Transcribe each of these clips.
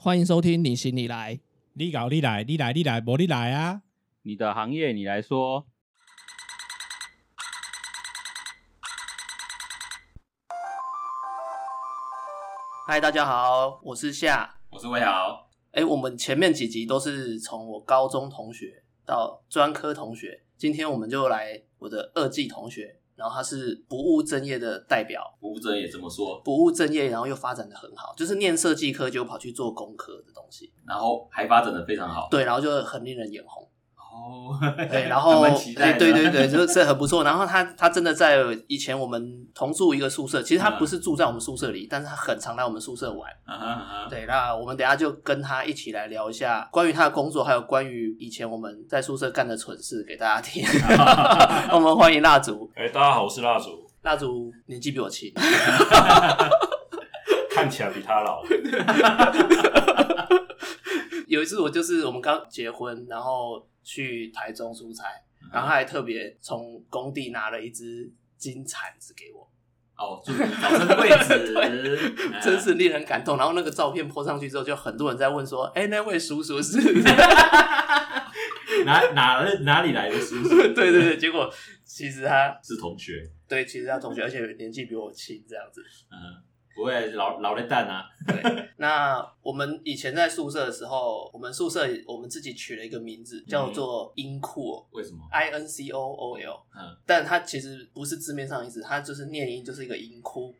欢迎收听你行你来。你搞你来，你来你来，不你来啊！你的行业你来说。嗨，大家好，我是夏。我是魏豪，哎，我们前面几集都是从我高中同学到专科同学，今天我们就来我的二技同学，然后他是不务正业的代表，不务正业怎么说？不务正业，然后又发展的很好，就是念设计科就跑去做工科的东西，然后还发展的非常好。对，然后就很令人眼红。哦，对，然后对对对，就是很不错。然后他他真的在以前我们同住一个宿舍，其实他不是住在我们宿舍里，但是他很常来我们宿舍玩。啊啊，对，那我们等一下就跟他一起来聊一下关于他的工作，还有关于以前我们在宿舍干的蠢事给大家听。我们欢迎蜡烛，哎、大家好，我是蜡烛，蜡烛年纪比我轻，看起来比他老。有一次我就是我们刚结婚，然后去台中出差，然后他还特别从工地拿了一只金铲子给我。哦，祝你早生贵子，哎 真是令人感动。然后那个照片 po 上去之后，就很多人在问说：“哎、那位叔叔是？”哪哪哪里来的叔叔？对对对，结果其实他是同学，对，其实他同学，而且年纪比我轻，这样子。嗯，不会老老的蛋啊，对，那我们以前在宿舍的时候，我们宿舍我们自己取了一个名字，叫做音库、为什么？i N C O O L，嗯，但它其实不是字面上的意思，它就是念音就是一个音窟。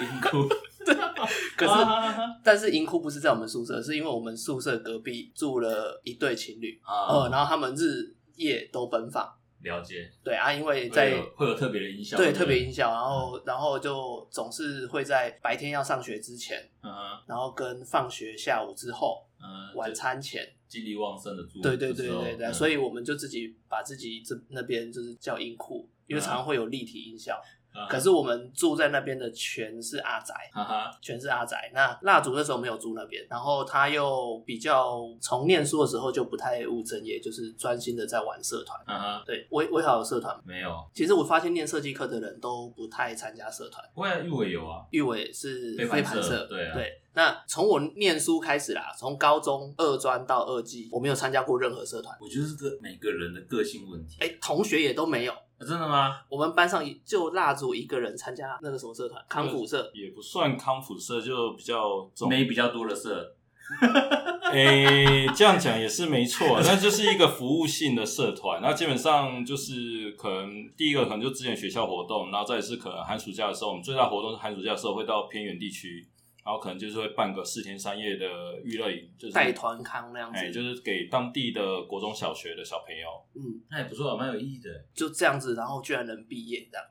音哭，可是，啊但是银库不是在我们宿舍，是因为我们宿舍隔壁住了一对情侣，呃，啊，然后他们日夜都奔放。了解，对啊，因为会在有会有特别的音效，对特别音效，然后然后就总是会在白天要上学之前，嗯然后跟放学下午之后，嗯，晚餐前，精力旺盛的住，对对对对对，所以以我们就自己把自己这那边就是叫音库，因为常常会有立体音效。可是我们住在那边的全是阿宅，哈哈，全是阿宅。那蜡烛那时候没有住那边，然后他又比较从念书的时候就不太务正业，就是专心的在玩社团。哈哈，对，我我也好有社团。没有，其实我发现念设计课的人都不太参加社团，不会啊，玉伟有啊，玉伟是飞飞盘盘社对啊对。那从我念书开始啦，从高中二专到二技，我没有参加过任何社团。我觉得是个每个人的个性问题，哎、同学也都没有。啊真的吗？我们班上就蜡烛一个人参加那个什么社团，康复社。也不算康复社，就比较重。没比较多的社，诶、这样讲也是没错，那就是一个服务性的社团。那基本上就是可能第一个可能就之前学校活动，然后再是可能寒暑假的时候，我们最大活动是寒暑假的时候会到偏远地区，然后可能就是会办个四天三夜的娱乐营，就是带团康那样子，哎、就是给当地的国中小学的小朋友。嗯，那也不错啊，蛮有意义的。就这样子，然后居然能毕业这样。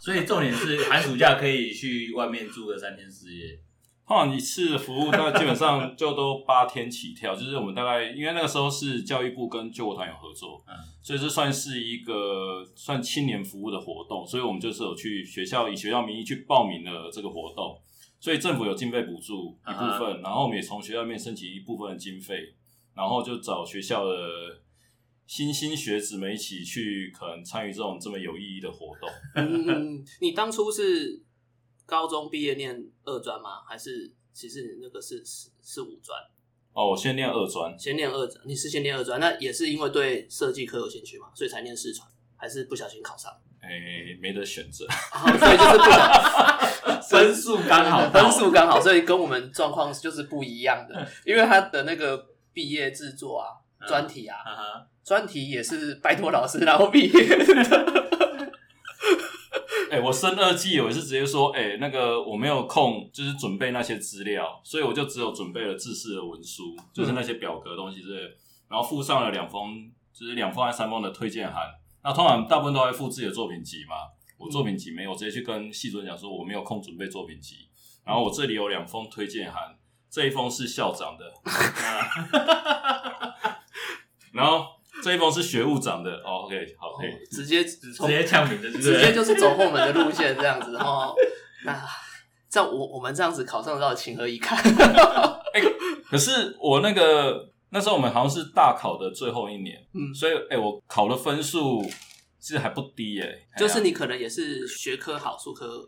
所以重点是寒暑假可以去外面住个三天四夜。通 常一次服务，那基本上就都八天起跳，就是我们大概因为那个时候是教育部跟救国团有合作，嗯所以这算是一个算青年服务的活动，所以我们就是有去学校以学校名义去报名了这个活动，所以政府有经费补助一部分，然后我们也从学校里面申请一部分的经费，然后就找学校的新兴学子们一起去可能参与这种这么有意义的活动。嗯，你当初是高中毕业念二专吗？还是其实你那个是是是五专？哦，我先念二专，先念二专，你是先念二专，那也是因为对设计科有兴趣嘛，所以才念四传，还是不小心考上？诶、没得选择。哦所以就是不小 分数刚好到分数刚好，所以跟我们状况就是不一样的。因为他的那个毕业制作啊、嗯专题啊、专题也是拜托老师然后毕业的。哎、我升二季，我是直接说，哎、那个我没有空，就是准备那些资料，所以我就只有准备了制式的文书，就是那些表格的东西之类的，然后附上了两封，就是两封还是三封的推荐函。那通常大部分都会附自己的作品集嘛，我作品集没有，我直接去跟系主任讲说我没有空准备作品集，然后我这里有两封推荐函，这一封是校长的，然后这一封是学务长的。哦，OK，好，可以。直接直直接呛名的，直接就是走后门的路线这样子，然后那这样我我们这样子考上到情何以堪？可是我那个那时候我们好像是大考的最后一年，嗯，所以哎、我考的分数其实还不低哎、就是你可能也是学科好，数科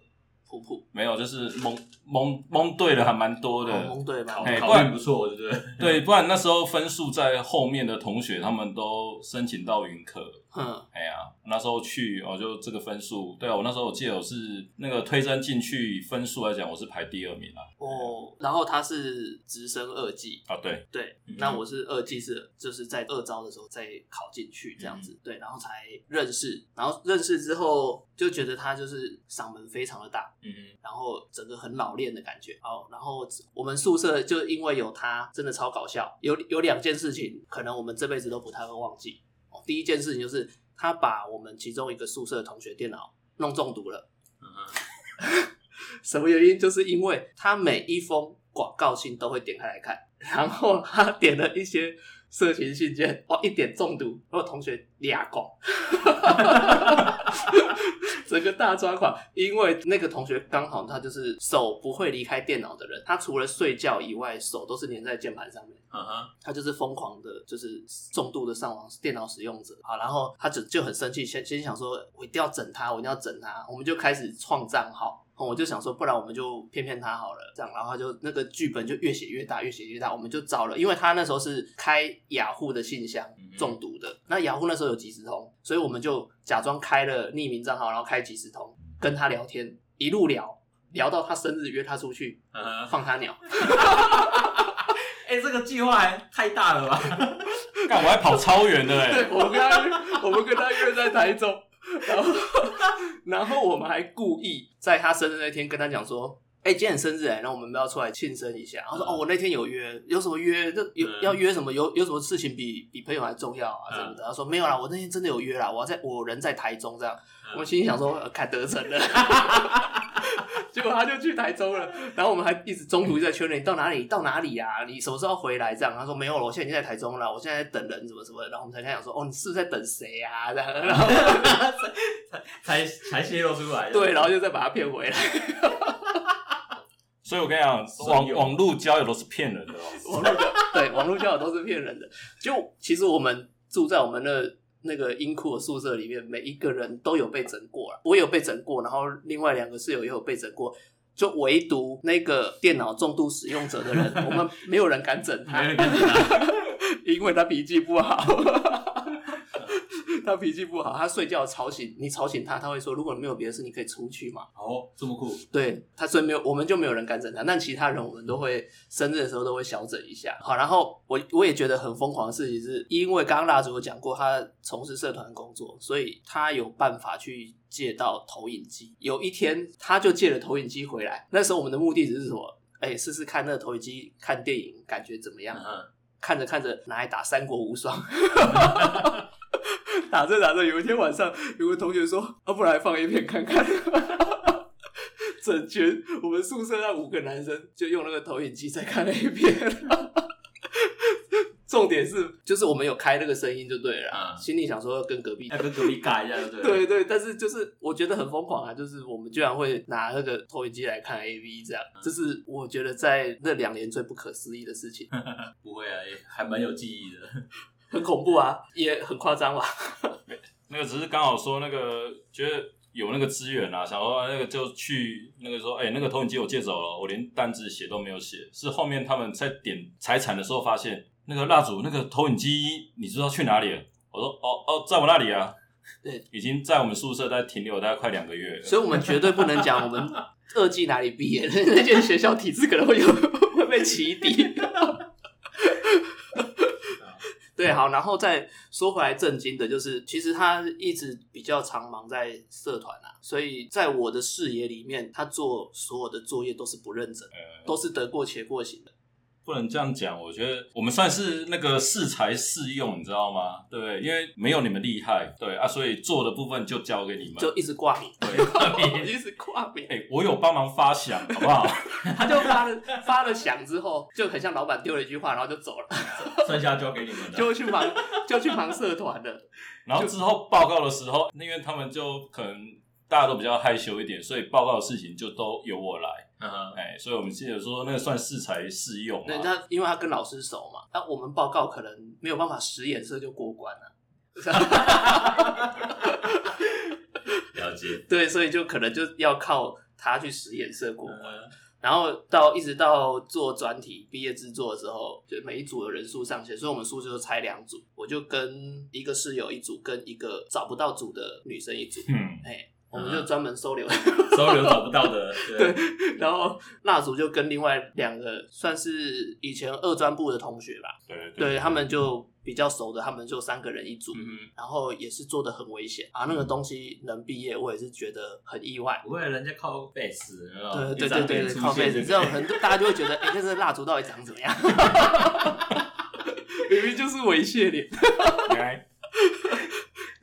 普普，没有，就是蒙蒙蒙对了还蛮多的。哦蒙对吧考？嘿考运不错，对不对？对，不然那时候分数在后面的同学，他们都申请到云科。嗯，哎呀，那时候去哦，就这个分数，对啊，我那时候我记得我是那个推甄进去分数来讲，我是排第二名啊。哦，然后他是直升二技，啊，对，对，嗯那我是二技是就是在二招的时候再考进去这样子，嗯对，然后才认识，然后认识之后就觉得他就是嗓门非常的大，嗯然后整个很老练的感觉。哦，然后我们宿舍就因为有他，真的超搞笑。有有两件事情，可能我们这辈子都不太会忘记。哦，第一件事情就是他把我们其中一个宿舍的同学电脑弄中毒了。嗯 什么原因？就是因为他每一封广告信都会点开来看，然后他点了一些色情信件，哦，一点中毒，然后同学俩拱，整个大抓狂。因为那个同学刚好他就是手不会离开电脑的人，他除了睡觉以外，手都是粘在键盘上面。嗯哼，他就是疯狂的，就是重度的上网电脑使用者啊，然后他就就很生气，先先想说，我一定要整他，我一定要整他，我们就开始创账号。哦我就想说，不然我们就骗骗他好了，这样，然后他就那个剧本就越写越大，越写越大。我们就找了，因为他那时候是开雅虎的信箱嗯中毒的，那雅虎那时候有即时通，所以我们就假装开了匿名账号，然后开即时通跟他聊天，一路聊聊到他生日约他出去放他鸟，哎，这个计划还太大了吧？干我还跑超远的哎、对，我们跟他，我们跟他约在台中，然后然后我们还故意在他生日那天跟他讲说。哎、今天很生日哎，然后我们要出来庆生一下。他说：“哦，我那天有约，有什么约？这有嗯要约什么？有有什么事情比比朋友还重要啊？嗯什么的？”他说：“没有啦，我那天真的有约啦，我在我人在台中这样。”嗯我们心里想说：“呃看得逞了。”结果他就去台中了，然后我们还一直中途一直在确认你到哪里，到哪里呀、你什么时候回来？这样他说没有了，我现在已经在台中了，我现在在等人，什么什么的。然后我们才跟他讲说，哦，你是不是在等谁呀、这样，然后 才才才泄露出来的。对，然后就再把他骗回来。所以我跟你讲，网网络交友都是骗人的哦。网络交 对网络交友都是骗人的。就其实我们住在我们的那个英库的宿舍里面，每一个人都有被整过了。我有被整过，然后另外两个室友也有被整过。就唯独那个电脑重度使用者的人，我们没有人敢整他。因为他脾气不好。他脾气不好，他睡觉吵醒你，吵醒他，他会说：“如果你没有别的事，你可以出去嘛。”哦，这么酷。对他，所以没有，我们就没有人敢整他，但其他人我们都会生日的时候都会小整一下。好，然后我我也觉得很疯狂的事情是，因为刚刚蜡烛有讲过，他从事社团工作，所以他有办法去借到投影机。有一天，他就借了投影机回来。那时候我们的目的只是什么？哎，试试看那个投影机看电影感觉怎么样？嗯看着看着拿来打《三国无双》，打着打着，有一天晚上，有个同学说：“啊，不然来放一片看看。”整群我们宿舍那五个男生就用那个投影机在看 A 片。重点是，就是我们有开那个声音就对了心里想说要跟隔壁要跟隔壁尬一下，对不对对，但是就是我觉得很疯狂啊，就是我们居然会拿那个投影机来看 A V，这样，这是我觉得在那两年最不可思议的事情，不会啊，也还蛮有记忆的。很恐怖啊，也很夸张吧。那个只是刚好说那个觉得有那个资源啊，想说那个就去那个说，哎、那个投影机我借走了，我连单子写都没有写。是后面他们在点财产的时候发现，那个蜡烛那个投影机，你知道去哪里了？我说哦哦，在我那里啊。对，已经在我们宿舍在停留大概快两个月了。所以我们绝对不能讲我们二技哪里毕业，那间学校体制可能会有会被起底。对，好，然后再说回来震惊的，就是其实他一直比较常忙在社团啊，所以在我的视野里面，他做所有的作业都是不认真，呃，都是得过且过型的。不能这样讲，我觉得我们算是那个适才适用，你知道吗？对不对？因为没有你们厉害，对啊，所以做的部分就交给你们。就一直挂名，对，一直挂名。哎、我有帮忙发响，好不好？他就发了发了响之后，就很像老板丢了一句话，然后就走了，剩下交给你们的。就去忙就去忙社团了。然后之后报告的时候，因为他们就可能大家都比较害羞一点，所以报告的事情就都由我来。嗯哎、所以我们记得说那个算适才适用那嘛。他因为他跟老师熟嘛，那我们报告可能没有办法使眼色就过关了。了解。对，所以就可能就要靠他去实验色过。呃然后到一直到做专题毕业制作的时候，就每一组的人数上限，所以我们宿舍就拆两组，我就跟一个室友一组，跟一个找不到组的女生一组，嗯，哎、我们就专门收留。收留找不到的，对，然后蜡烛就跟另外两个算是以前二专部的同学吧，对对他们就比较熟的，他们就三个人一组，嗯然后也是做的很危险啊，那个东西能毕业，我也是觉得很意外。不会人家靠没有对对对对靠背子现就这种很大家就会觉得，哎、这是蜡烛到底长怎么样？明明就是猥亵脸。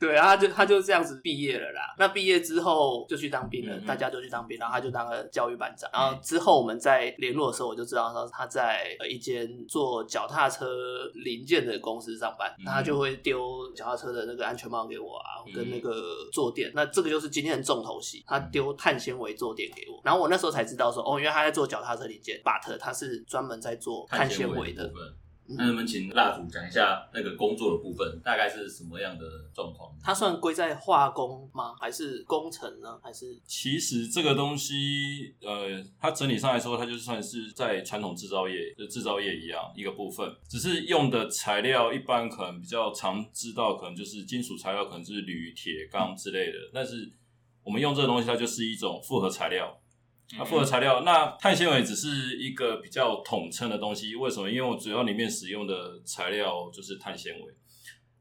来 对啊，他就他就这样子毕业了啦。那毕业之后就去当兵了，嗯嗯大家就去当兵，然后他就当了教育班长。然后之后我们在联络的时候，我就知道说他在呃一间做脚踏车零件的公司上班，他就会丢脚踏车的那个安全帽给我啊，嗯跟那个坐垫。那这个就是今天的重头戏，他丢碳纤维坐垫给我。然后我那时候才知道说，哦，原来他在做脚踏车零件，but 他是专门在做碳纤维的那能不能请蜡烛讲一下那个工作的部分，大概是什么样的状况？它算归在化工吗？还是工程呢？还是其实这个东西，呃，它整体上来说，它就算是在传统制造业，就制造业一样一个部分，只是用的材料一般可能比较常知道，可能就是金属材料，可能是铝、铁、钢之类的。但是我们用这个东西，它就是一种复合材料。那复合材料，那碳纤维只是一个比较统称的东西。为什么？因为我主要里面使用的材料就是碳纤维。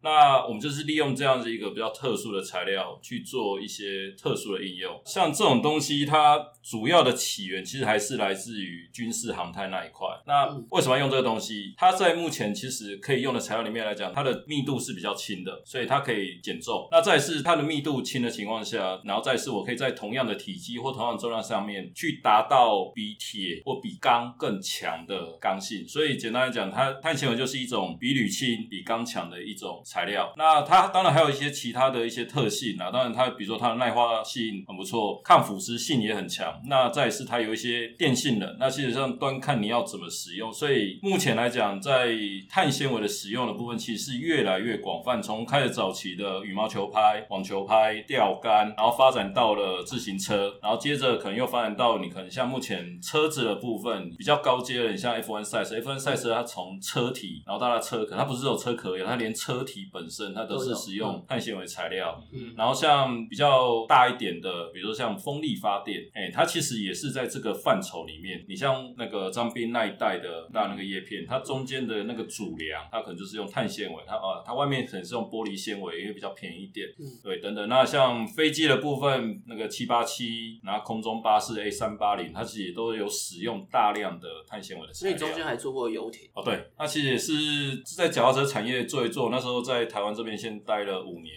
那我们就是利用这样子一个比较特殊的材料去做一些特殊的应用，像这种东西，它主要的起源其实还是来自于军事航太那一块。那为什么要用这个东西？它在目前其实可以用的材料里面来讲，它的密度是比较轻的，所以它可以减重。那再是它的密度轻的情况下，然后再是我可以在同样的体积或同样的重量上面去达到比铁或比钢更强的刚性。所以简单来讲，它碳纤维就是一种比铝轻、比钢强的一种材料。那它当然还有一些其他的一些特性啊，当然它比如说它的耐化性很不错，抗腐蚀性也很强。那再是它有一些电性能，那基本上端看你要怎么使用。所以目前来讲，在碳纤维的使用的部分，其实是越来越广泛。从开始早期的羽毛球拍、网球拍、钓竿，然后发展到了自行车，然后接着可能又发展到你可能像目前车子的部分比较高阶的，你像 F1 赛车，F1 赛车它从车体，然后到它车壳，它不是只有车壳而已，它连车体本身它都是使用碳纤维材料。嗯然后像比较大一点的，比如说像风力发电，哎、它其实也是在这个范畴里面。你像那个张斌那一代的那那个叶片，它中间的那个主梁，它可能就是用碳纤维，它啊，它外面可能是用玻璃纤维，因为比较便宜一点。嗯对，等等。那像飞机的部分，那个七八七，然后空中巴士 A 三八零，它其实也都有使用大量的碳纤维的材料。所以中间还做过游艇，哦，对，那其实也是在脚踏车产业做一做。那时候在台湾这边先待了五年，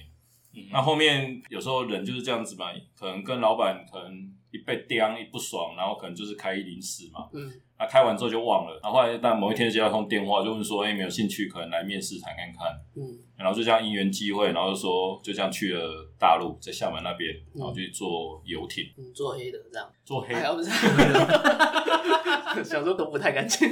嗯那后面有时候人就是这样子嘛，可能跟老板可能一被刁一不爽，然后可能就是开一零四嘛，嗯，那开完之后就忘了。然后后来但某一天接到通电话，就问说，哎、有没有兴趣可能来面试谈看看？嗯，然后就这样因缘机会，然后就说就这样去了大陆，在厦门那边，嗯然后去做游艇，嗯，做黑的这样，做黑哎呀，不是，想说都不太干净，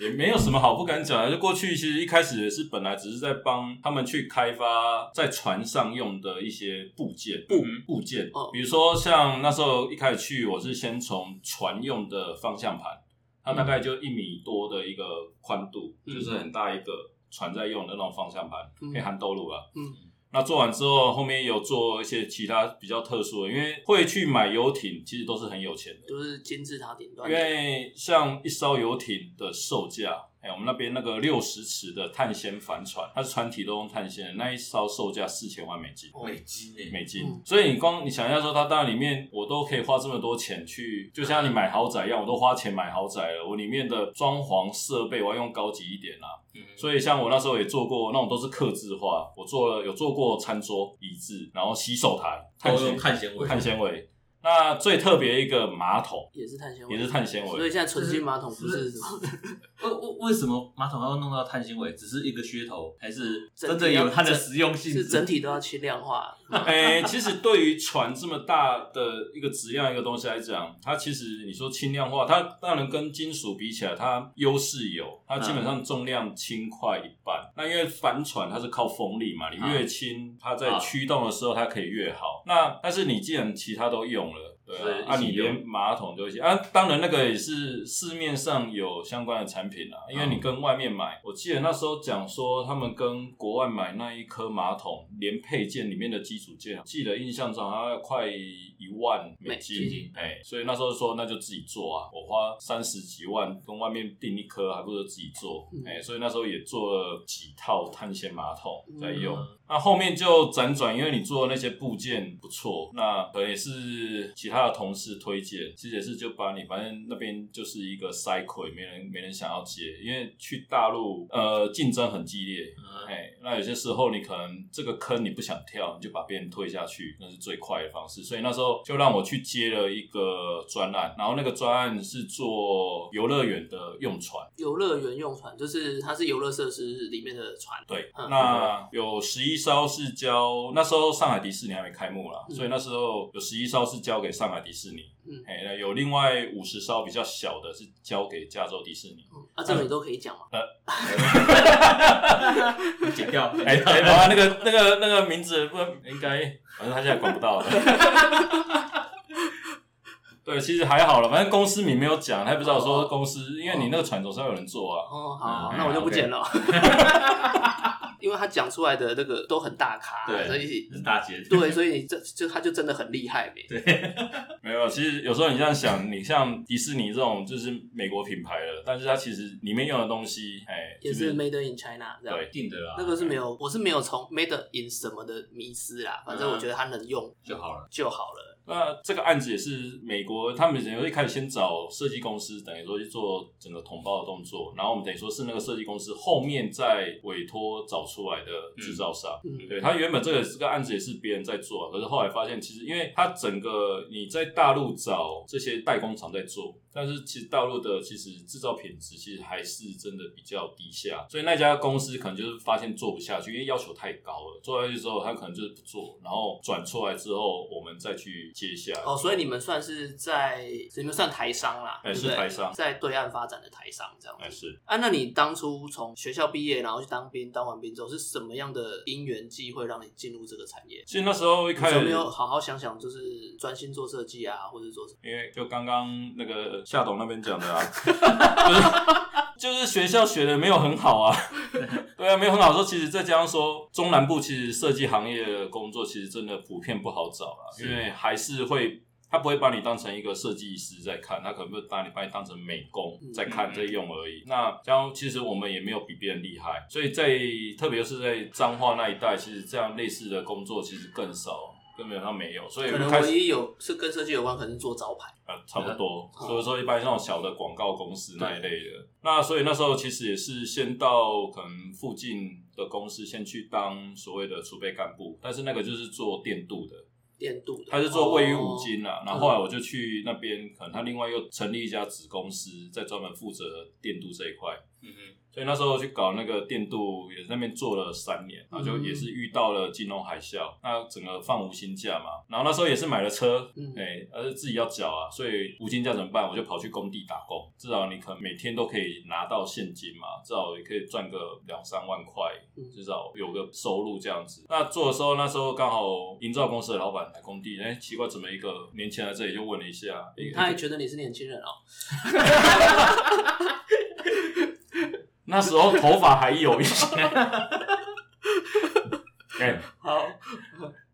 也没有什么好不敢讲的。就过去其实一开始也是本来只是在帮他们去开发在船上用的一些部件部嗯。部件。哦，比如说像那时候一开始去，我是先从船用的方向盘，它大概就一米多的一个宽度，嗯。就是很大一个船在用的那种方向盘，嗯。可以含兜路啊。嗯那做完之后，后面有做一些其他比较特殊的，因为会去买游艇，其实都是很有钱的。都是金字塔顶端因，为像一艘游艇的售价，哎、我们那边那个六十尺的碳纤帆船，它是船体都用碳纤的，那一艘售价四千万美金。哦美金诶，美金，嗯所以你光你想一下说，它当然里面我都可以花这么多钱去，就像你买豪宅一样，我都花钱买豪宅了，我里面的装潢设备我要用高级一点啦、嗯所以像我那时候也做过那种都是刻字化，我做了有做过餐桌、椅子，然后洗手台，都用碳纤维，碳纤维。那最特别一个马桶也是碳纤维，也是碳纤维，所以现在纯金马桶不是什么，为为为什么马桶要弄到碳纤维？只是一个噱头，还是真的有它的实用性？是整体都要轻量化，哎、其实对于船这么大的一个质量一个东西来讲，它其实你说轻量化，它当然跟金属比起来，它优势有，它基本上重量轻快一半。那因为帆船它是靠风力嘛，你越轻，它在驱动的时候它可以越好。那但是你既然其他都用了，对啊，啊，你连马桶都一起啊，当然那个也是市面上有相关的产品啊，因为你跟外面买，我记得那时候讲说他们跟国外买那一颗马桶，连配件里面的基础件，记得印象中好像要快一万美美金金，哎，所以那时候说那就自己做啊，我花三十几万跟外面订一颗，还不如自己做，嗯。哎，所以那时候也做了几套碳纤马桶在用。嗯那后面就辗转，因为你做的那些部件不错，那可能也是其他的同事推荐，其实也是就把你，反正那边就是一个塞亏，没人没人想要接，因为去大陆呃竞争很激烈，嗯哎，那有些时候你可能这个坑你不想跳，你就把别人推下去，那是最快的方式。所以那时候就让我去接了一个专案，然后那个专案是做游乐园的用船。游乐园用船就是它是游乐设施里面的船，对，嗯那有十一艘是交那时候上海迪士尼还没开幕啦，嗯所以那时候有十一艘是交给上海迪士尼，嗯哎、那有另外五十艘比较小的是交给加州迪士尼。嗯啊，这个你都可以讲嘛。剪掉，哎、哎，好啊，那个那个那个名字不应该，反正他现在管不到了。对，其实还好了，反正公司名没有讲，他也不知道说公司，因为你那个船总是要有人做啊。哦，好，嗯那我就不剪了。因为他讲出来的那个都很大咖，对所以是大姐，对，所以你这就他就真的很厉害呗。对 没有，其实有时候你这样想，你像迪士尼这种就是美国品牌的，但是它其实里面用的东西，哎，也是 Made in China 这样。对定的啦，那个是没有，我是没有从 Made in 什么的迷失啦，反正我觉得它能用就好了。就好了。那这个案子也是美国，他们等于一开始先找设计公司，等于说去做整个统包的动作，然后我们等于说是那个设计公司后面再委托找出来的制造商。嗯，对他原本这个这个案子也是别人在做，可是后来发现，其实因为他整个你在大陆找这些代工厂在做，但是其实大陆的其实制造品质其实还是真的比较低下，所以那家公司可能就是发现做不下去，因为要求太高了，做下去之后他可能就是不做，然后转出来之后我们再去接下来。哦，所以你们算是在你们算台商啦，哎对不对是台商在对岸发展的台商这样子。哎是。啊，那你当初从学校毕业，然后去当兵，当完兵之后是什么样的因缘际会让你进入这个产业？其实那时候一开始有没有好好想想，就是专心做设计啊，或者做什么？因为就刚刚那个夏董那边讲的啊，就是就是学校学的没有很好啊，对啊，没有很好说。其实再加上说，中南部其实设计行业的工作其实真的普遍不好找啦，因为还是会。他不会把你当成一个设计师在看，他可能会把你把你当成美工在看嗯在用而已。那这样其实我们也没有比别人厉害，所以在特别是在彰化那一带，其实这样类似的工作其实更少，根本上没有。所以可能唯一有是跟设计有关，可能是做招牌。呃，差不多，嗯所以说一般那种小的广告公司那一类的，那所以那时候其实也是先到可能附近的公司先去当所谓的储备干部，但是那个就是做电镀的，电镀的，他是做位于五哦金啦，然后后来我就去那边，可能他另外又成立一家子公司，在专门负责电镀这一块，嗯哼，所以那时候去搞那个电镀，也在那边做了三年，然后就嗯也是遇到了金融海啸，那整个放无薪假嘛，然后那时候也是买了车，嗯哎、而且自己要缴啊，所以无薪假怎么办？我就跑去工地打工，至少你可能每天都可以拿到现金嘛，至少也可以赚个两三万块嗯，至少有个收入这样子。那做的时候，那时候刚好营造公司的老板来工地，哎、奇怪，怎么一个年轻人在这里就问了一下，哎他还觉得你是年轻人哦。那时候头发还有一些。哎，好，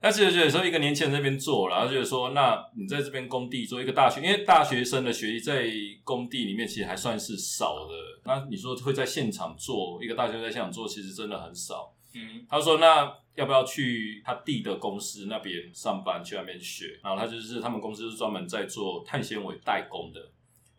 但是有时候一个年轻人在那边做，然后就是说，那你在这边工地做一个大学，因为大学生的学历在工地里面其实还算是少的。那你说会在现场做一个大学生在现场做，其实真的很少。嗯，他说：“那要不要去他弟的公司那边上班，去那边学？然后他就是他们公司是专门在做碳纤维代工的。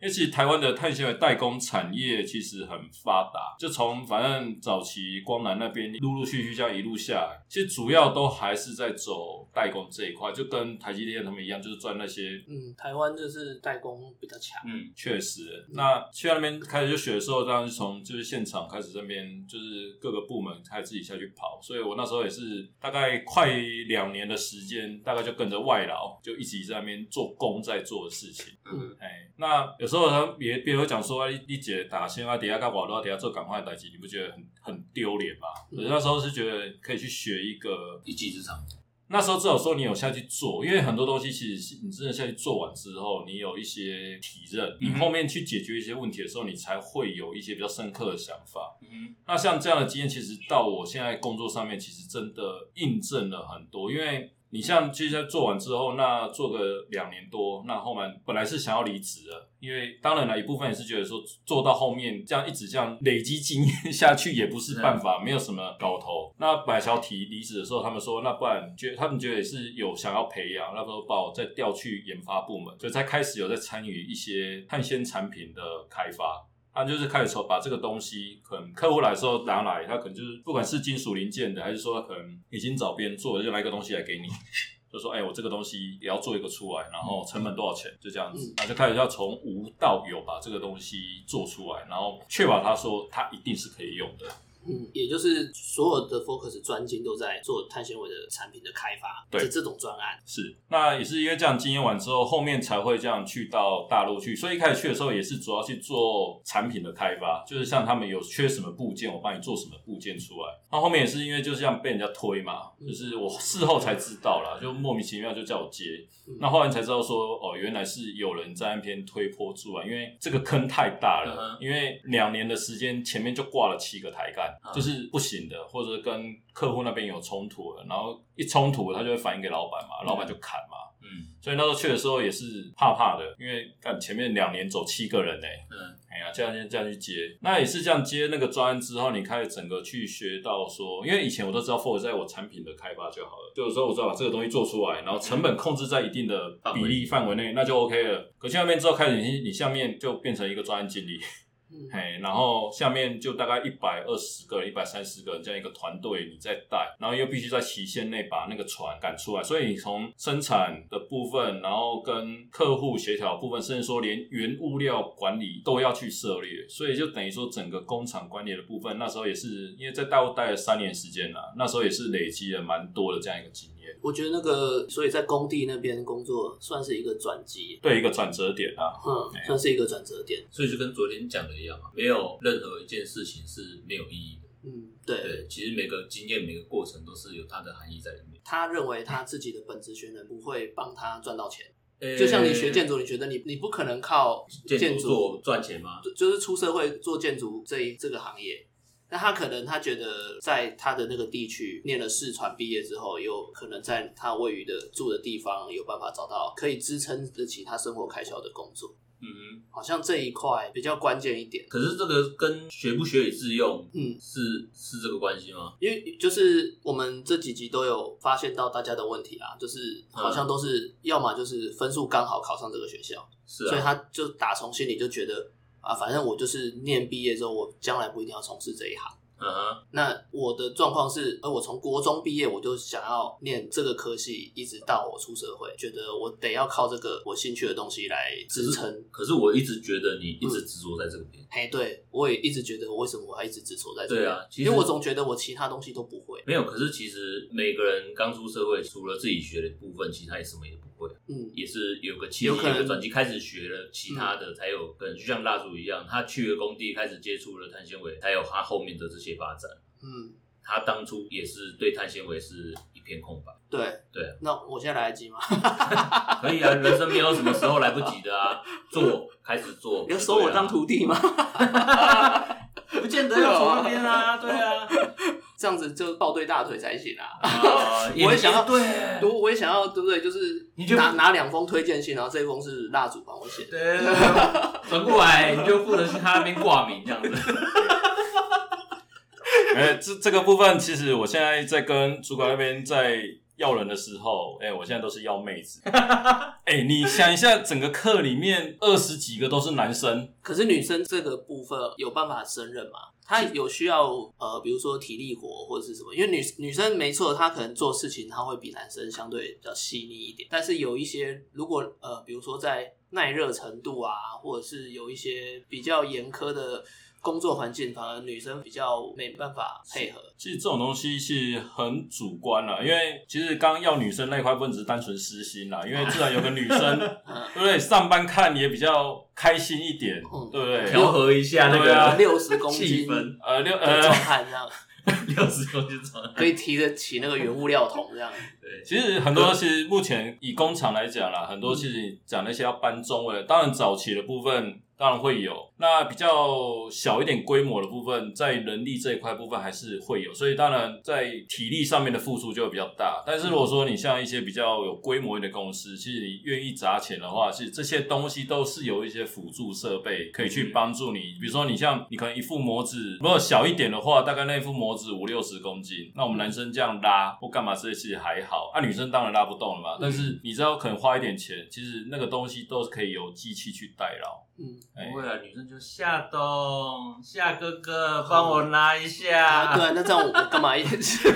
因为其实台湾的碳纤维代工产业其实很发达，就从反正早期光南那边陆陆续续这样一路下来，其实主要都还是在走代工这一块，就跟台积电他们一样，就是赚那些嗯，台湾就是代工比较强。嗯，确实，那去那边开始就学的时候，当然是从就是现场开始这边就是各个部门开始自己下去跑，所以我那时候也是大概快两年的时间，大概就跟着外劳，就一起在那边做工在做的事情。嗯，哎，那有时候他别别人会讲说，啊你你姐打先啊，底下干瓦多，底下做赶快代志，你不觉得很很丢脸吗？可是那时候是觉得可以去学一个一技之长，那时候至少说你有下去做，因为很多东西其实是你真的下去做完之后，你有一些体认，你后面去解决一些问题的时候，你才会有一些比较深刻的想法。嗯那像这样的经验，其实到我现在工作上面，其实真的印证了很多。因为你像其实做完之后，那做个两年多，那后面本来是想要离职的，因为当然了一部分也是觉得说做到后面这样一直这样累积经验下去也不是办法，没有什么搞头。那本来想要提离职的时候，他们说那不然觉他们觉得也是有想要培养，那时候把我再调去研发部门，所以才开始有在参与一些碳纤产品的开发。他就是开始说把这个东西，可能客户来的时候拿来，他可能就是不管是金属零件的，还是说他可能已经找别人做了，就拿一个东西来给你，就说哎、我这个东西也要做一个出来，然后成本多少钱，就这样子嗯，那、就开始要从无到有把这个东西做出来，然后确保他说他一定是可以用的。嗯，也就是所有的 Focus 专精都在做碳纤维的产品的开发，对是这种专案。是，那也是因为这样经验完之后，后面才会这样去到大陆去。所以一开始去的时候，也是主要去做产品的开发，就是像他们有缺什么部件，我帮你做什么部件出来。那后面也是因为就是这样被人家推嘛，就是我事后才知道啦，就莫名其妙就叫我接。嗯那后来才知道说，哦，原来是有人在那边推波助澜，因为这个坑太大了。嗯因为两年的时间，前面就挂了七个台干，嗯就是不行的，或者跟客户那边有冲突了，然后一冲突，他就会反映给老板嘛，老板就砍嘛。嗯所以那时候去的时候也是怕怕的，因为干前面两年走七个人呢、嗯哎呀，这样这样去接，那也是这样接那个专案之后，你开始整个去学到说，因为以前我都知道 focus 在我产品的开发就好了，就是说我知道把这个东西做出来，然后成本控制在一定的比例范围内，那就 OK 了。可去那边之后，开始你你下面就变成一个专案经理，嗯。嘿，然后下面就大概一百二十个人、一百三十个这样一个团队你在带，然后又必须在期限内把那个船赶出来，所以你从生产的部分，然后跟客户协调部分，甚至说连原物料管理都要去涉猎，所以就等于说整个工厂管理的部分，那时候也是因为在大陆待了三年时间啦，那时候也是累积了蛮多的这样一个经验，我觉得那个，所以在工地那边工作算是一个转机，对一个转折点啊。嗯，算是一个转折点。所以就跟昨天讲的一样啊，没有任何一件事情是没有意义的。嗯，对，对，其实每个经验、每个过程都是有它的含义在里面。他认为他自己的本职学能不会帮他赚到钱，呃就像你学建筑，你觉得你你不可能靠建建筑赚钱吗？就就是出社会做建筑这一这个行业，那他可能他觉得在他的那个地区念了四传毕业之后，有可能在他位于的住的地方有办法找到可以支撑得起他生活开销的工作，嗯，好像这一块比较关键一点。可是这个跟学不学以致用，嗯，是是这个关系吗？因为就是我们这几集都有发现到大家的问题啊，就是好像都是要么就是分数刚好考上这个学校，是啊，所以他就打从心里就觉得啊，反正我就是念毕业之后，我将来不一定要从事这一行。嗯哼，那我的状况是，呃，我从国中毕业我就想要念这个科系，一直到我出社会，觉得我得要靠这个我兴趣的东西来支撑。可是我一直觉得你一直执着在这个边。嘿，对我也一直觉得，为什么我还一直执着在这里？对啊其实因为我总觉得我其他东西都不会。没有，可是其实每个人刚出社会，除了自己学的部分，其他也什么也不会，嗯，也是有个契机、有可能。有个转机，开始学了其他的，才有可能就像蜡烛一样，他去了工地，开始接触了碳纤维，才有他后面的这些发展。嗯，他当初也是对碳纤维是一片空白。对对啊，那我现在来得及吗？可以啊，人生没有什么时候来不及的啊，做开始做，你要收我当徒弟吗？不见得要从那边啊，对啊，这样子就抱对大腿才行啊！啊我也想要对，我我也想要，对不对？就是你就拿拿两封推荐信，然后这一封是蜡烛帮我写。对，转过来你就负责去他那边挂名这样子。哎、这这个部分，其实我现在在跟主管那边在要人的时候，哎、我现在都是要妹子。哎、你想一下，整个课里面二十几个都是男生，可是女生这个部分有办法胜任吗？她有需要呃，比如说体力活或者是什么？因为女女生没错，她可能做事情她会比男生相对比较细腻一点，但是有一些如果呃，比如说在耐热程度啊，或者是有一些比较严苛的工作环境，反而女生比较没办法配合。其实这种东西是很主观啦，因为其实刚刚要女生那一块不只是单纯私心啦，因为至少有个女生，嗯，对不对？上班看也比较开心一点，嗯对不对？调和一下那个六十公气斤氛，呃六呃壮呃，汉这样，六十公斤重。可以提得起那个原物料桶这样。对对，其实很多，其实目前以工厂来讲啦，很多其实讲那些要搬中位，当然早期的部分当然会有，那比较小一点规模的部分，在人力这一块部分还是会有，所以当然在体力上面的付出就会比较大。但是如果说你像一些比较有规模的公司，其实你愿意砸钱的话，其实这些东西都是有一些辅助设备可以去帮助你。比如说你像你可能一副模子，如果小一点的话，大概那副模子五六十公斤，那我们男生这样拉或干嘛这些其实还好，啊女生当然拉不动了嘛。但是你知道可能花一点钱，其实那个东西都是可以由机器去代劳。嗯，哎不会啊，女生就夏冬夏哥哥帮我拉一下，啊，对啊，那这样我我干嘛也是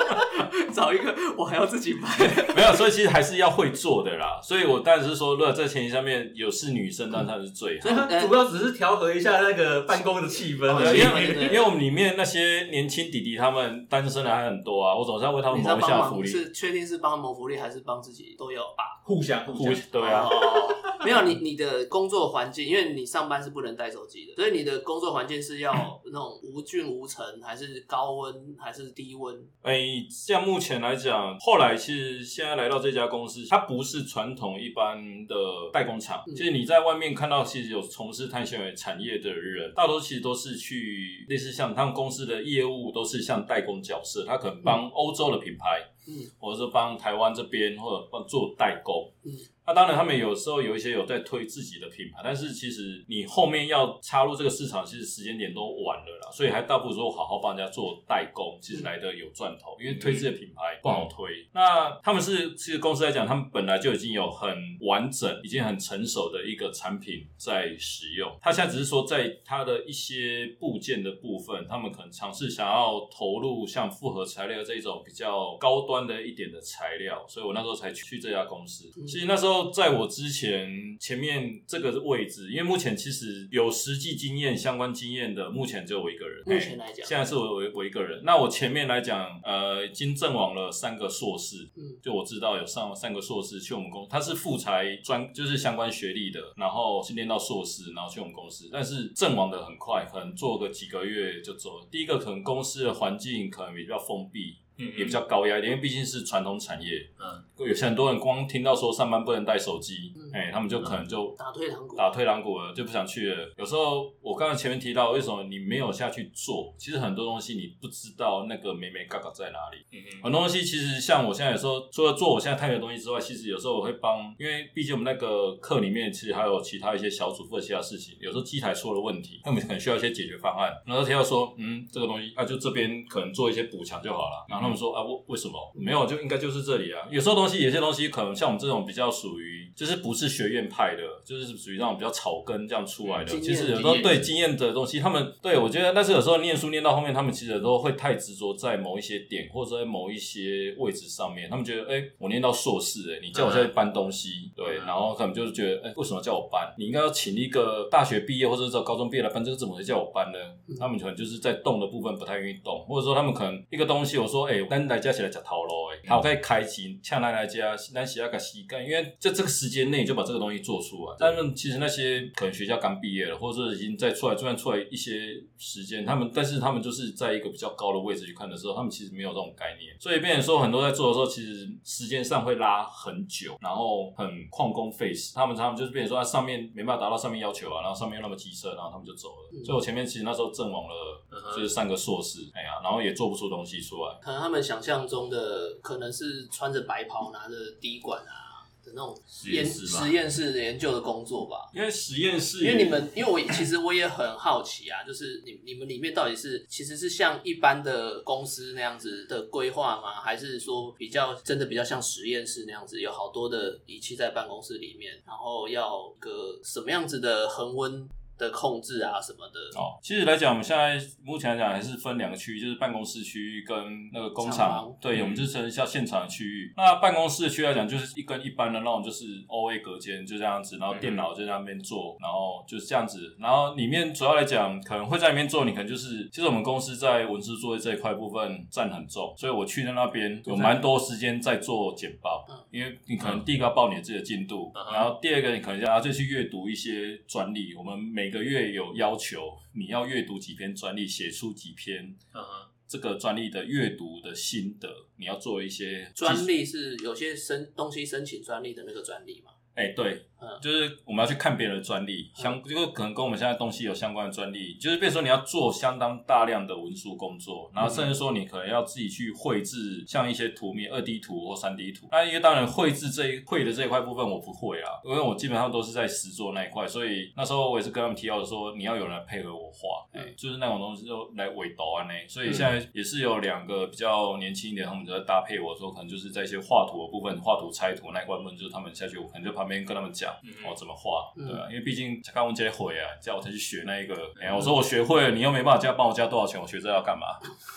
找一个我还要自己买？没有，所以其实还是要会做的啦。所以我当然是说，如果在前提上面有是女生，当然是最好所以。他主要只是调和一下那个办公的气氛哦而已。因为 因为我们里面那些年轻弟弟，他们单身的还很多啊，我总是要为他们谋一下福利。是确定是帮他谋福利，还是帮自己都要吧？互相互相，对啊，哦，没有你你的工作环境，因为你上班是不能带手机的，所以你的工作环境是要那种无菌无尘，还是高温，还是低温？哎，像目前来讲，后来其实现在来到这家公司，它不是传统一般的代工厂。嗯其实你在外面看到，其实有从事碳纤维产业的人，大多其实都是去类似像他们公司的业务，都是像代工角色，他可能帮欧洲的品牌，嗯或者是帮台湾这边，或者帮做代工。嗯。那当然，他们有时候有一些有在推自己的品牌，但是其实你后面要插入这个市场，其实时间点都晚了啦，所以还倒不如说好好帮人家做代工，其实来的有赚头，因为推自己的品牌不好推。那他们是其实公司来讲，他们本来就已经有很完整、已经很成熟的一个产品在使用，他现在只是说在它的一些部件的部分，他们可能尝试想要投入像复合材料这种比较高端的一点的材料，所以我那时候才去这家公司。嗯其实那时候在我之前前面这个位置，因为目前其实有实际经验、相关经验的，目前只有我一个人。目前来讲现在是我我我一个人。那我前面来讲，呃，已经阵亡了三个硕士，嗯就我知道有上三个硕士去我们公，他是副材专，就是相关学历的，然后是念到硕士，然后去我们公司，但是阵亡的很快，可能做个几个月就走了。第一个可能公司的环境可能比较封闭，嗯也比较高压一点，因为毕竟是传统产业，嗯，有些很多人光听到说上班不能带手机，嗯哎、他们就可能就打退堂鼓，打退堂鼓了，就不想去了。有时候我刚刚前面提到，为什么你没有下去做？其实很多东西你不知道那个美美嘎嘎在哪里。嗯嗯很多东西其实像我现在有时候除了做我现在探的东西之外，其实有时候我会帮，因为毕竟我们那个课里面其实还有其他一些小组负责其他事情。有时候机台出了问题，那我们可能需要一些解决方案，然后提到说，嗯，这个东西啊，就这边可能做一些补强就好了。然后他们说啊，为为什么没有？就应该就是这里啊。有时候东西，有些东西可能像我们这种比较属于，就是不是学院派的，就是属于那种比较草根这样出来的。其实有时候对经验的东西，他们对我觉得，但是有时候念书念到后面，他们其实都会太执着在某一些点，或者在某一些位置上面。他们觉得，哎、我念到硕士、哎，你叫我再搬东西，对，嗯然后可能就是觉得，哎、为什么叫我搬？你应该要请一个大学毕业或者是高中毕业来搬，这个怎么会叫我搬呢？他们可能就是在动的部分不太愿意动，或者说他们可能一个东西，我说，哎、咱来家起来讲头路，哎，好，可以开机，呛咱来家，咱写那个膝盖，因为在这个时间内就把这个东西做出来。但是其实那些可能学校刚毕业了，或者是已经在出来，就算出来一些时间，他们但是他们就是在一个比较高的位置去看的时候，他们其实没有这种概念，所以变成说很多在做的时候，其实时间上会拉很久，然后很旷工费时。他们他们就是变成说，他上面没办法达到上面要求啊，然后上面又那么机车，然后他们就走了。嗯所以我前面其实那时候阵亡了，就是三个硕士，哎呀，然后也做不出东西出来。他们想象中的可能是穿着白袍拿着滴管啊的那种实研验室实验室的研究的工作吧。因为实验室，因为你们，因为我其实我也很好奇啊，就是你你们里面到底是其实是像一般的公司那样子的规划吗？还是说比较真的比较像实验室那样子，有好多的仪器在办公室里面，然后要个什么样子的恒温的控制啊什么的？哦，其实来讲，我们现在目前来讲还是分两个区域，就是办公室区域跟那个工厂。对，嗯我们就是称叫现场的区域。那办公室的区域来讲，就是一跟一般的那种，就是 O A 隔间就这样子，然后电脑就在那边做，然后就是这样子。然后里面主要来讲，可能会在里面做，你可能就是，其实我们公司在文字作业这一块部分占很重，所以我去到那边有蛮多时间在做简报嗯，因为你可能第一个要报你自己的进度，嗯然后第二个你可能要就去阅读一些专利，我们每个月有要求你要阅读几篇专利，写出几篇嗯哼这个专利的阅读的心得，你要做一些专利是有些申东西申请专利的那个专利嘛？哎、对，嗯就是我们要去看别人的专利，相这个可能跟我们现在东西有相关的专利，就是比如说你要做相当大量的文书工作，然后甚至说你可能要自己去绘制像一些图面、二 D 图或三 D 图。那因为当然绘制这一绘的这一块部分我不会啊，因为我基本上都是在实做那一块，所以那时候我也是跟他们提到的说，你要有人来配合我画，哎、就是那种东西就来围导啊那，所以现在也是有两个比较年轻一点，他们就在搭配我说，可能就是在一些画图的部分、画图、拆图那一块部分，就是他们下去，我可能就旁边跟他们讲。哦，怎么画？嗯对啊，因为毕竟刚我接回啊，叫我才去学那一个。哎、我说我学会了，你又没办法加帮我加多少钱，我学这要干嘛？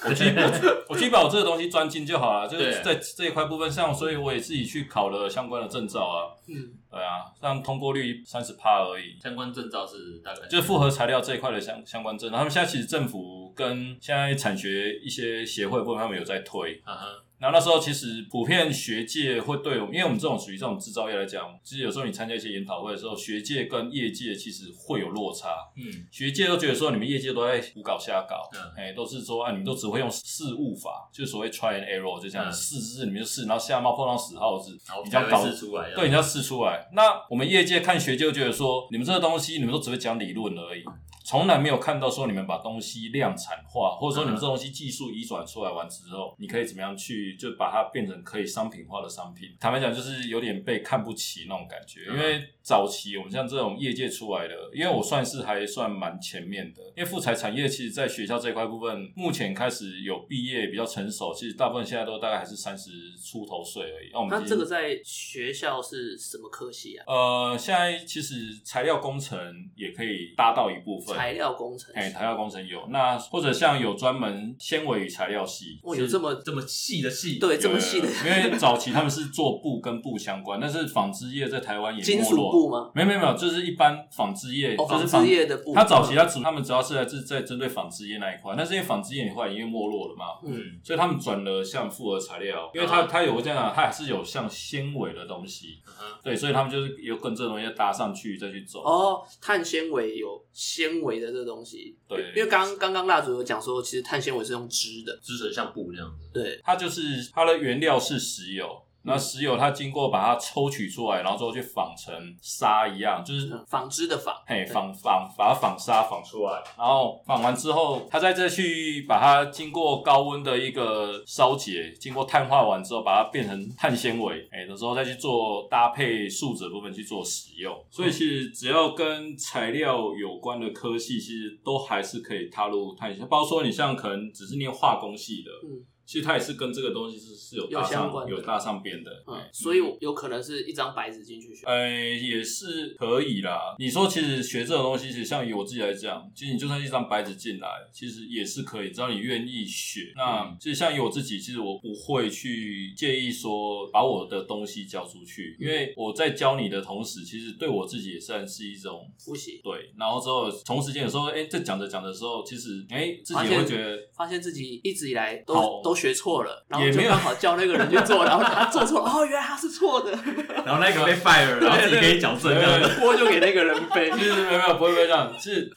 我去我我去把我这个东西专精就好了，就是在这一块部分上，所以我也自己去考了相关的证照啊。嗯，对啊，像通过率三十趴而已。相关证照是大概就是复合材料这一块的相相关证，他们现在其实政府跟现在产学一些协会部分，他们有在推，啊哈，然后那时候其实普遍学界会对我们，因为我们这种属于这种制造业来讲，其实有时候你参加一些研讨会的时候，学界跟业界其实会有落差。嗯学界都觉得说你们业界都在胡搞瞎搞，嗯哎、都是说啊你们都只会用试误法，就所谓 try and error，就这样试试试你们就试，然后下猫碰到死耗子，你这样搞出来，对，你要试出来。那我们业界看学界就觉得说，你们这个东西，你们都只会讲理论而已，从来没有看到说你们把东西量产化，或者说你们这东西技术移转出来完之后，你可以怎么样去就把它变成可以商品化的商品。坦白讲，就是有点被看不起那种感觉。因为早期我们像这种业界出来的，因为我算是还算蛮前面的，因为复材产业其实在学校这一块部分，目前开始有毕业比较成熟，其实大部分现在都大概还是三十出头岁而已。那我们那这个在学校是什么科系啊？呃，现在其实材料工程也可以搭到一部分。材料工程哎，系。材料工程有，那或者像有专门纤维与材料系，哦，有这么这么细的系，对这么细的因为早期他们是做布跟布相关，但是纺织业在台湾也没落布吗？没有没有没有，就是一般纺织业，哦，就是纺织业的布。它早期它主他们主要是在是在针对纺织业那一块，但是因为纺织业你后来因为没落了嘛，嗯所以他们转了像复合材料，因为它啊它有这样啊，它还是有像纤维的东西，嗯对，所以他们就是有跟这个东西搭上去再去走。哦，碳纤维有纤维的这个东西。对因为刚刚刚蜡烛有讲说，其实碳纤维是用织的。织成像布那样子，对，它就是它的原料是石油，那石油它经过把它抽取出来，然后之后去纺成纱一样，就是嗯纺织的纺。嘿纺纺把它纺纱纺出来，然后纺完之后，它再再去把它经过高温的一个烧结，经过碳化完之后，把它变成碳纤维，哎的时候再去做搭配树脂的部分去做使用。所以其实只要跟材料有关的科系，其实都还是可以踏入碳纤，包括说你像可能只是念化工系的，嗯其实它也是跟这个东西是是有相关有搭上边的，所以有可能是一张白纸进去学。呃，也是可以啦。你说，其实学这种东西，其实像以我自己来讲，其实你就算一张白纸进来，其实也是可以，只要你愿意学。那嗯其实像以我自己，其实我不会去介意说把我的东西交出去，因为我在教你的同时，其实对我自己也算是一种复习，对。然后之后同时间有时候，哎，在讲着讲着的时候，其实哎自己也会觉得。发现自己一直以来都好都学错了，然后也没有就刚好叫那个人去做，然后他做错了，哦，原来他是错的，然后那个被 fire，然后自己可以矫正这样，锅就给那个人背。其实没有没有不会不会这样，是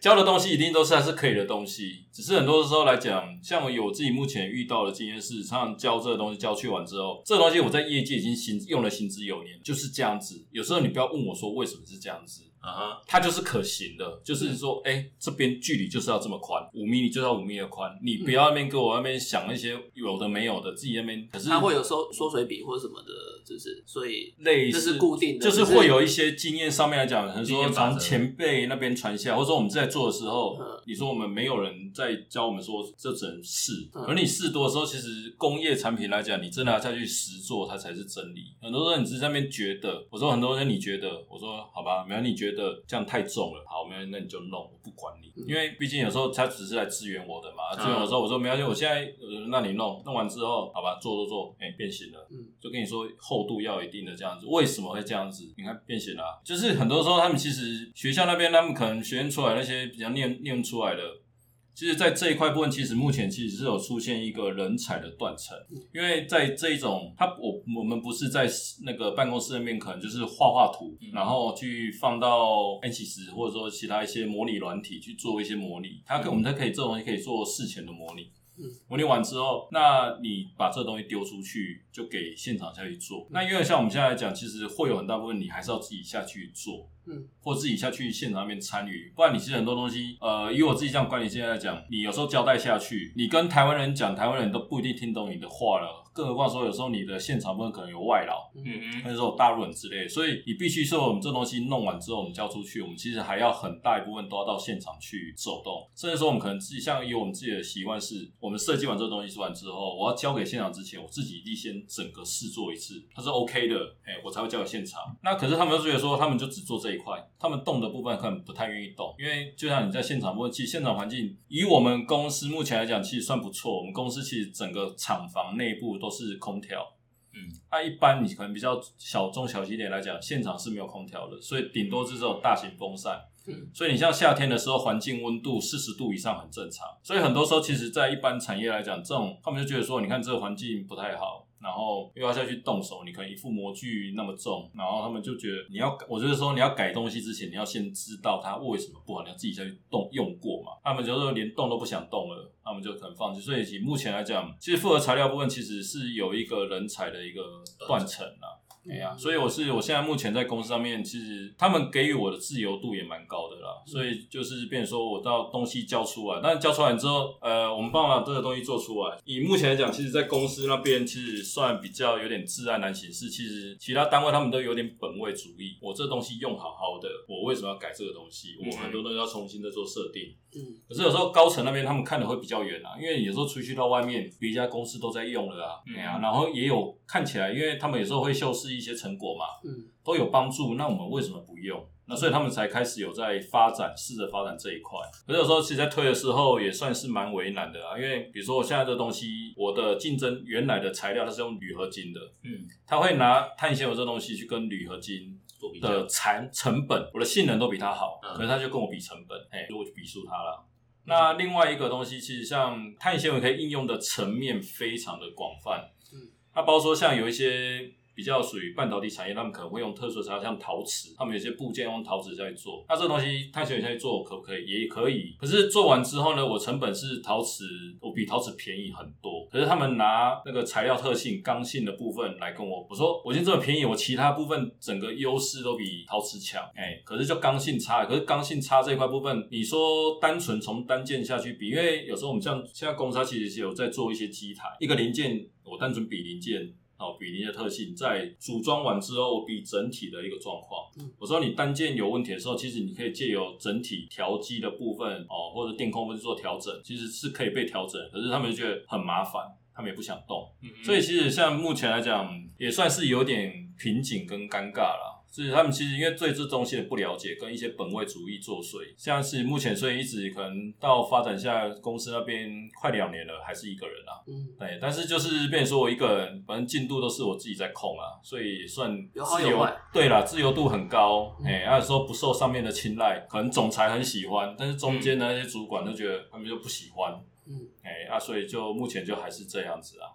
教的东西一定都是还是可以的东西，只是很多时候来讲，像我有自己目前遇到的经验是，常常教这个东西教去完之后，这个东西我在业界已经行用了行之有年，就是这样子。有时候你不要问我说为什么是这样子。啊哈，它就是可行的，就是说，哎、这边距离就是要这么宽，五米就是要五米的宽，你不要那边给我那边想那些有的没有的，自己那边可是他会有缩缩水比或者什么的，就是所以这类似是固定的，就是会有一些经验上面来讲，可能说从前辈那边传下，或者说我们在做的时候嗯，你说我们没有人在教我们说这只能试，嗯而你试多的时候，其实工业产品来讲，你真的要再去实做，它才是真理。很多时候你只是在那边觉得，我说很多人你觉得，我说好吧，没有你觉得这样太重了，好，没有那你就弄，我不管你，嗯。因为毕竟有时候他只是来支援我的嘛，嗯支援我的时候我说没关系，我现在呃那你弄，弄完之后，好吧，做做做，哎、变形了，嗯。就跟你说厚度要一定的这样子，为什么会这样子？你看变形了啊、就是很多时候他们其实学校那边他们可能学院出来那些比较念念出来的。其实，在这一块部分，其实目前其实是有出现一个人才的断层，因为在这一种，他我我们不是在那个办公室那边，可能就是画画图，然后去放到 N 七十或者说其他一些模拟软体去做一些模拟，它可我们才可以这种东西可以做事前的模拟，嗯。模拟完之后，那你把这东西丢出去，就给现场下去做。那因为像我们现在来讲，其实会有很大部分你还是要自己下去做。嗯，或自己下去现场那边参与，不然你其实很多东西，呃，以我自己这样观点现在来讲，你有时候交代下去，你跟台湾人讲，台湾人都不一定听懂你的话了，更何况说有时候你的现场部分可能有外劳，嗯。嗯或者说有大陆人之类，所以你必须说我们这东西弄完之后，我们交出去，我们其实还要很大一部分都要到现场去走动，甚至说我们可能自己像以我们自己的习惯是，我们设计完这个东西做完之后，我要交给现场之前，我自己一定先整个试做一次，它是 OK 的，哎、我才会交给现场。那可是他们就觉得说，他们就只做这一块，他们动的部分可能不太愿意动，因为就像你在现场问，其实现场环境以我们公司目前来讲，其实算不错。我们公司其实整个厂房内部都是空调，嗯，那、一般你可能比较小中小型一点来讲，现场是没有空调的，所以顶多是这种大型风扇。嗯，所以你像夏天的时候，环境温度四十度以上很正常。所以很多时候，其实，在一般产业来讲，这种他们就觉得说，你看这个环境不太好，然后又要下去动手，你可能一副模具那么重，然后他们就觉得你要，我就是说你要改东西之前，你要先知道它为什么不好，你要自己下去动用过嘛。他们就说连动都不想动了，他们就可能放弃。所以其目前来讲，其实复合材料部分其实是有一个人才的一个断层啦。哎呀、所以我是我现在目前在公司上面，其实他们给予我的自由度也蛮高的啦。所以就是变成说我到东西交出来，但交出来之后，呃，我们帮我把这个东西做出来。以目前来讲，其实，在公司那边其实算比较有点自然难行事。其实其他单位他们都有点本位主义，我这东西用好好的，我为什么要改这个东西？我很多东西要重新再做设定。嗯可是有时候高层那边他们看的会比较远啊，因为有时候出去到外面，别家公司都在用了啊，嗯哎呀、然后也有看起来，因为他们有时候会秀示一些成果嘛，嗯都有帮助，那我们为什么不用？那所以他们才开始有在发展，试着发展这一块。可是有时候其实，在推的时候也算是蛮为难的啊，因为比如说我现在这东西，我的竞争原来的材料它是用铝合金的，嗯，他会拿碳纤维这东西去跟铝合金做比较的产成本，我的性能都比它好，嗯可是他就跟我比成本，哎，我就比输他了。那另外一个东西，其实像碳纤维可以应用的层面非常的广泛，嗯，那包括说像有一些比较属于半导体产业，他们可能会用特殊材料，像陶瓷，他们有些部件用陶瓷下去做。那这个东西碳纤维在做可不可以？也可以。可是做完之后呢，我成本是陶瓷，我比陶瓷便宜很多。可是他们拿那个材料特性、刚性的部分来跟我，我说我已经这么便宜，我其他部分整个优势都比陶瓷强。哎，可是就刚性差，可是刚性差这一块部分，你说单纯从单件下去比，因为有时候我们像现在公司其实是有在做一些机台，一个零件我单纯比零件。哦，比例的特性，在组装完之后，比整体的一个状况。嗯我说你单件有问题的时候，其实你可以借由整体调机的部分哦，或者电控部分做调整，其实是可以被调整。可是他们就觉得很麻烦，他们也不想动。嗯所以其实像目前来讲，也算是有点瓶颈跟尴尬啦。就是他们其实因为对这东西的不了解，跟一些本位主义作祟，像是目前所以一直可能到发展下公司那边快两年了，还是一个人啊。嗯，对，但是就是变成说我一个人，反正进度都是我自己在控啊，所以算自由。对啦，自由度很高，嗯哎、有时候不受上面的青睐，可能总裁很喜欢，但是中间的那些主管都觉得他们就不喜欢，嗯，哎、啊，所以就目前就还是这样子啊。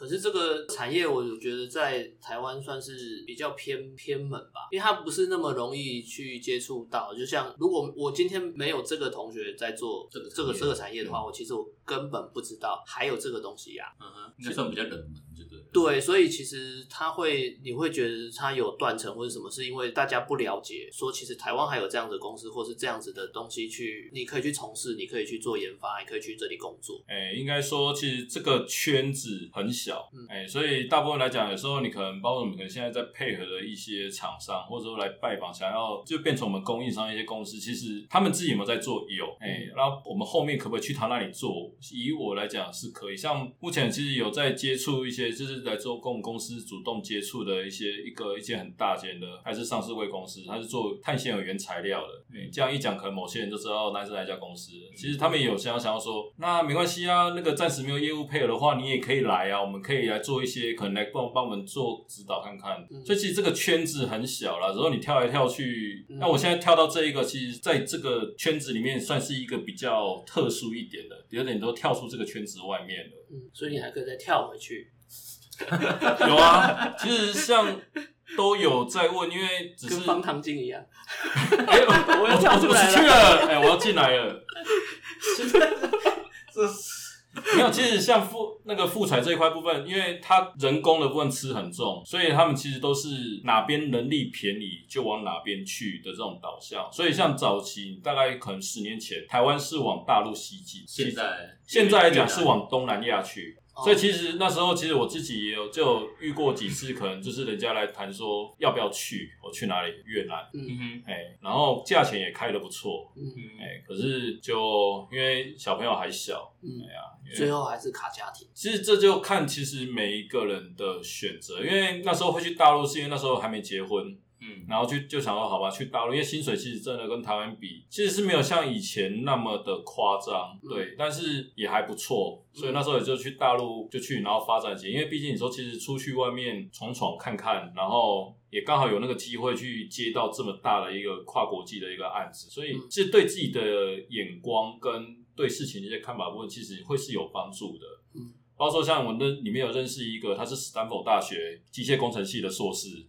可是这个产业，我觉得在台湾算是比较偏偏门吧，因为它不是那么容易去接触到。就像如果我今天没有这个同学在做这个这个这个产业的话，我其实我根本不知道还有这个东西呀、嗯哼，应该算比较冷门，就对所以其实他会，你会觉得他有断层或者什么，是因为大家不了解，说其实台湾还有这样的公司或是这样子的东西去，你可以去从事，你可以去做研发，你可以去这里工作。哎、应该说，其实这个圈子很小，嗯哎、所以大部分来讲，有时候你可能包括我们可能现在在配合的一些厂商，或者说来拜访，想要就变成我们供应商一些公司，其实他们自己有没有在做？有，哎、然后我们后面可不可以去他那里做？以我来讲是可以，像目前其实有在接触一些，就是来做跟我们公司主动接触的一些一个一些很大间的，还是上市贵公司，它是做碳纤维原材料的。哎、这样一讲，可能某些人就知道那是哪一家公司。其实他们也有想要想要说，那没关系啊，那个暂时没有业务配合的话，你也可以来啊，我们可以来做一些，可能来帮帮我们做指导看看。嗯所以其实这个圈子很小了，然后你跳来跳去，嗯那我现在跳到这一个，其实在这个圈子里面算是一个比较特殊一点的，有点都跳出这个圈子外面了。嗯，所以你还可以再跳回去，有啊，其实像都有在问，因为只是跟方糖精一样。哎、我我又跳出来了我出去了，哎、我要进来了。这没有，其实像富那个富彩这一块部分，因为它人工的部分吃很重，所以他们其实都是哪边能力便宜就往哪边去的这种导向。所以像早期大概可能十年前，台湾是往大陆西进，现在现在来讲是往东南亚去。哦。所以其实那时候，其实我自己也有就有遇过几次，可能就是人家来谈说要不要去，我去哪里越南，嗯。哼。哎，然后价钱也开的不错，嗯。哼，哎，可是就因为小朋友还小，嗯，哎呀，最后还是卡家庭。其实这就看其实每一个人的选择，因为那时候会去大陆，是因为那时候还没结婚，嗯，然后就就想说好吧，去大陆，因为薪水其实真的跟台湾比，其实是没有像以前那么的夸张，嗯对，但是也还不错，所以那时候也就去大陆就去，然后发展起来，因为毕竟你说其实出去外面闯闯看看，然后。也刚好有那个机会去接到这么大的一个跨国际的一个案子，所以嗯其实对自己的眼光跟对事情的一些看法部分，其实会是有帮助的。嗯，包括说像我那里面有认识一个，他是斯坦福大学机械工程系的硕士，嗯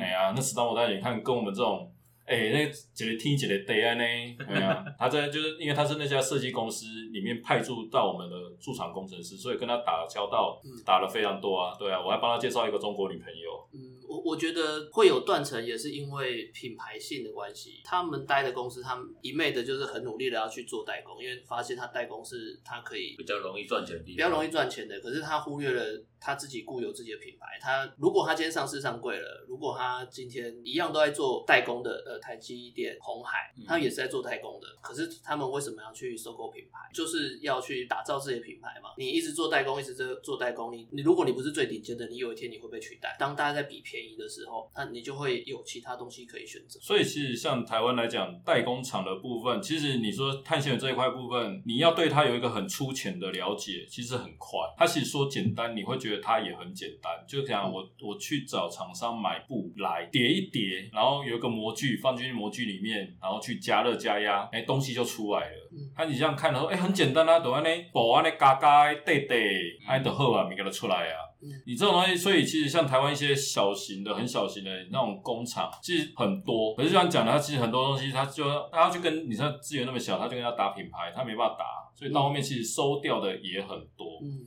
哎呀，那斯坦福大学你看跟我们这种，哎、那姐姐听几个 day 啊呢，哎呀，他在就是因为他是那家设计公司里面派驻到我们的驻场工程师，所以跟他打交道嗯打了非常多啊，对啊，我还帮他介绍一个中国女朋友，嗯，我我觉得会有断层，也是因为品牌性的关系。他们待的公司，他们一昧的就是很努力的要去做代工，因为发现他代工是他可以比较容易赚钱的，比较容易赚钱的，可是他忽略了他自己固有自己的品牌。他如果他今天上市上柜了，如果他今天一样都在做代工的，呃，台积电、红海，嗯他们也是在做代工的，可是他们为什么要去收购品牌？就是要去打造自己的品牌嘛。你一直做代工，一直做做代工，你你如果你不是最顶尖的，你有一天你会被取代。当大家在比便宜的时候，那你就会有其他东西可以选择。所以其实像台湾来讲，代工厂的部分，其实你说碳纤维这一块部分，你要对它有一个很粗浅的了解，其实很快。它其实说简单，你会觉得它也很简单。就讲我我去找厂商买布来叠一叠，然后有一个模具放进去模具里面，然后去加热加压，哎，东西就出来了。嗯那、你这样看的时候，哎、很简单啊，都安尼布安尼嘎嘎的对对，安就好啊，咪给它出来啊。嗯你这种东西，所以其实像台湾一些小型的、很小型的那种工厂，其实很多。可是就像讲的，它其实很多东西，它就它要去跟你像资源那么小，它就跟它打品牌，它没办法打，所以到后面其实收掉的也很多。嗯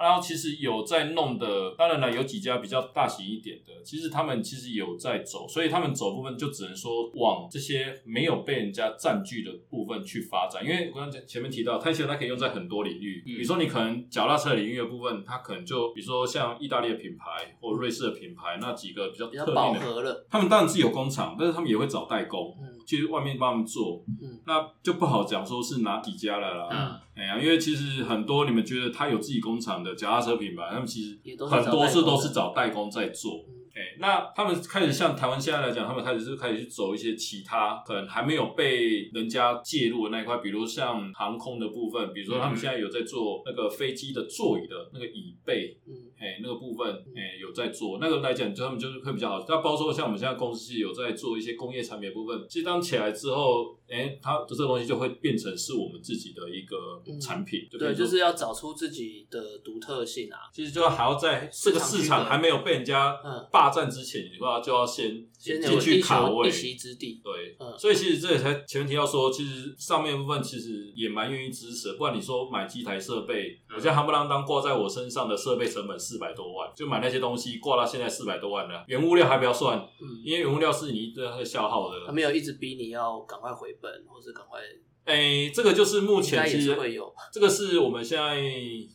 然后其实有在弄的，当然了，有几家比较大型一点的，其实他们其实有在走，所以他们走部分就只能说往这些没有被人家占据的部分去发展。因为我刚才前面提到，碳纤维它可以用在很多领域，嗯比如说你可能脚踏车领域的部分，它可能就比如说像意大利的品牌或瑞士的品牌那几个比较比较饱特定的。他们当然自己有工厂，但是他们也会找代工。嗯去外面帮他们做，嗯那就不好讲说是哪几家了啦。嗯哎呀，因为其实很多你们觉得他有自己工厂的脚踏车品牌，他们其实很多是都是找代工在做。嗯哎，那他们开始像台湾现在来讲，他们开始是开始去走一些其他可能还没有被人家介入的那一块，比如像航空的部分，比如说他们现在有在做那个飞机的座椅的那个椅背，嗯。哎，那个部分，哎，有在做，那个来讲，就他们就是会比较好。那包括说像我们现在公司有在做一些工业产品的部分，其实当起来之后，哎，它的这个东西就会变成是我们自己的一个产品，就对，就是要找出自己的独特性啊。其实就还要在这个市场还没有被人家嗯霸占之前，你话就要先先进去卡位球一。席之地。对，嗯所以其实这也才前面提到说，其实上面部分其实也蛮愿意支持的。不然你说买机台设备，嗯我现在夯不啷当挂在我身上的设备成本四百多万，就买那些东西挂到现在四百多万了，原物料还不要算，嗯，因为原物料是你一堆会消耗的。他没有一直逼你要赶快回本，或是赶快，哎，这个就是目前其实会有。这个是我们现在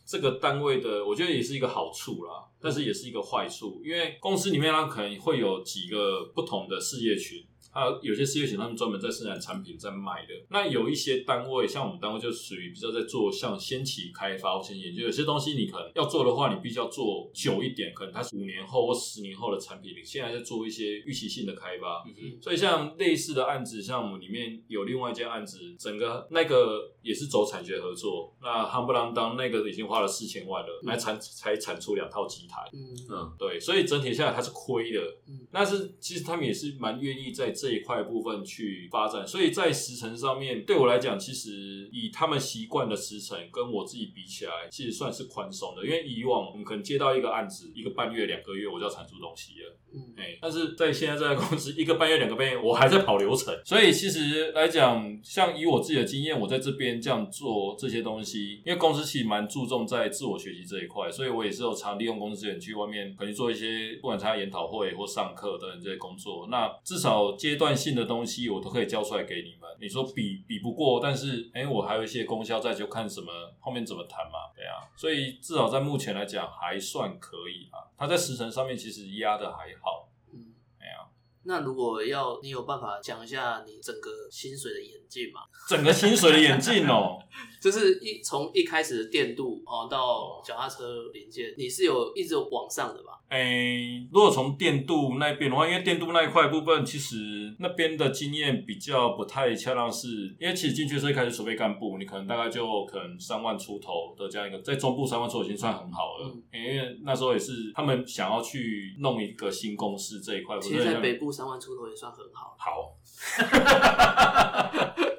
这个单位的，我觉得也是一个好处啦，但是也是一个坏处，因为公司里面它可能会有几个不同的事业群。还有有些事业群，他们专门在生产产品，在卖的。那有一些单位，像我们单位就属于比较在做像先期开发或先期研究。有些东西你可能要做的话，你必须要做久一点，可能它是五年后或十年后的产品。你现在在做一些预期性的开发，嗯哼所以像类似的案子，像我们里面有另外一件案子，整个那个也是走产学合作，那夯不啷当那个已经花了四千万了，来产才产出两套机台。嗯嗯对，所以整体下来它是亏的。嗯但是其实他们也是蛮愿意在这一块部分去发展，所以在时程上面，对我来讲，其实以他们习惯的时程跟我自己比起来，其实算是宽松的。因为以往我们可能接到一个案子，一个半月、两个月我就要产出东西了。嗯，哎，但是在现在这家公司，一个半月、两个半月，我还在跑流程。所以其实来讲，像以我自己的经验，我在这边这样做这些东西，因为公司其实蛮注重在自我学习这一块，所以我也是有常利用公司资源去外面可能做一些，不管参加研讨会或上课等等这些工作。那至少阶段性的东西，我都可以交出来给你们。你说比比不过，但是哎，我还有一些功效在，就看什么后面怎么谈嘛，对啊。所以至少在目前来讲，还算可以啊。它在时辰上面其实压的还好。嗯，哎呀，那如果要你有办法讲一下你整个薪水的演进嘛？整个薪水的演进哦，就是一从一开始的电镀哦到脚踏车零件，你是有一直往上的吧？诶，如果从电镀那边的话，因为电镀那一块部分，其实那边的经验比较不太恰当，是因为其实进去的一开始储备干部，你可能大概就可能三万出头的这样一个，在中部三万出头已经算很好了，嗯因为那时候也是他们想要去弄一个新公司这一块，其实，在北部三万出头也算很好。好。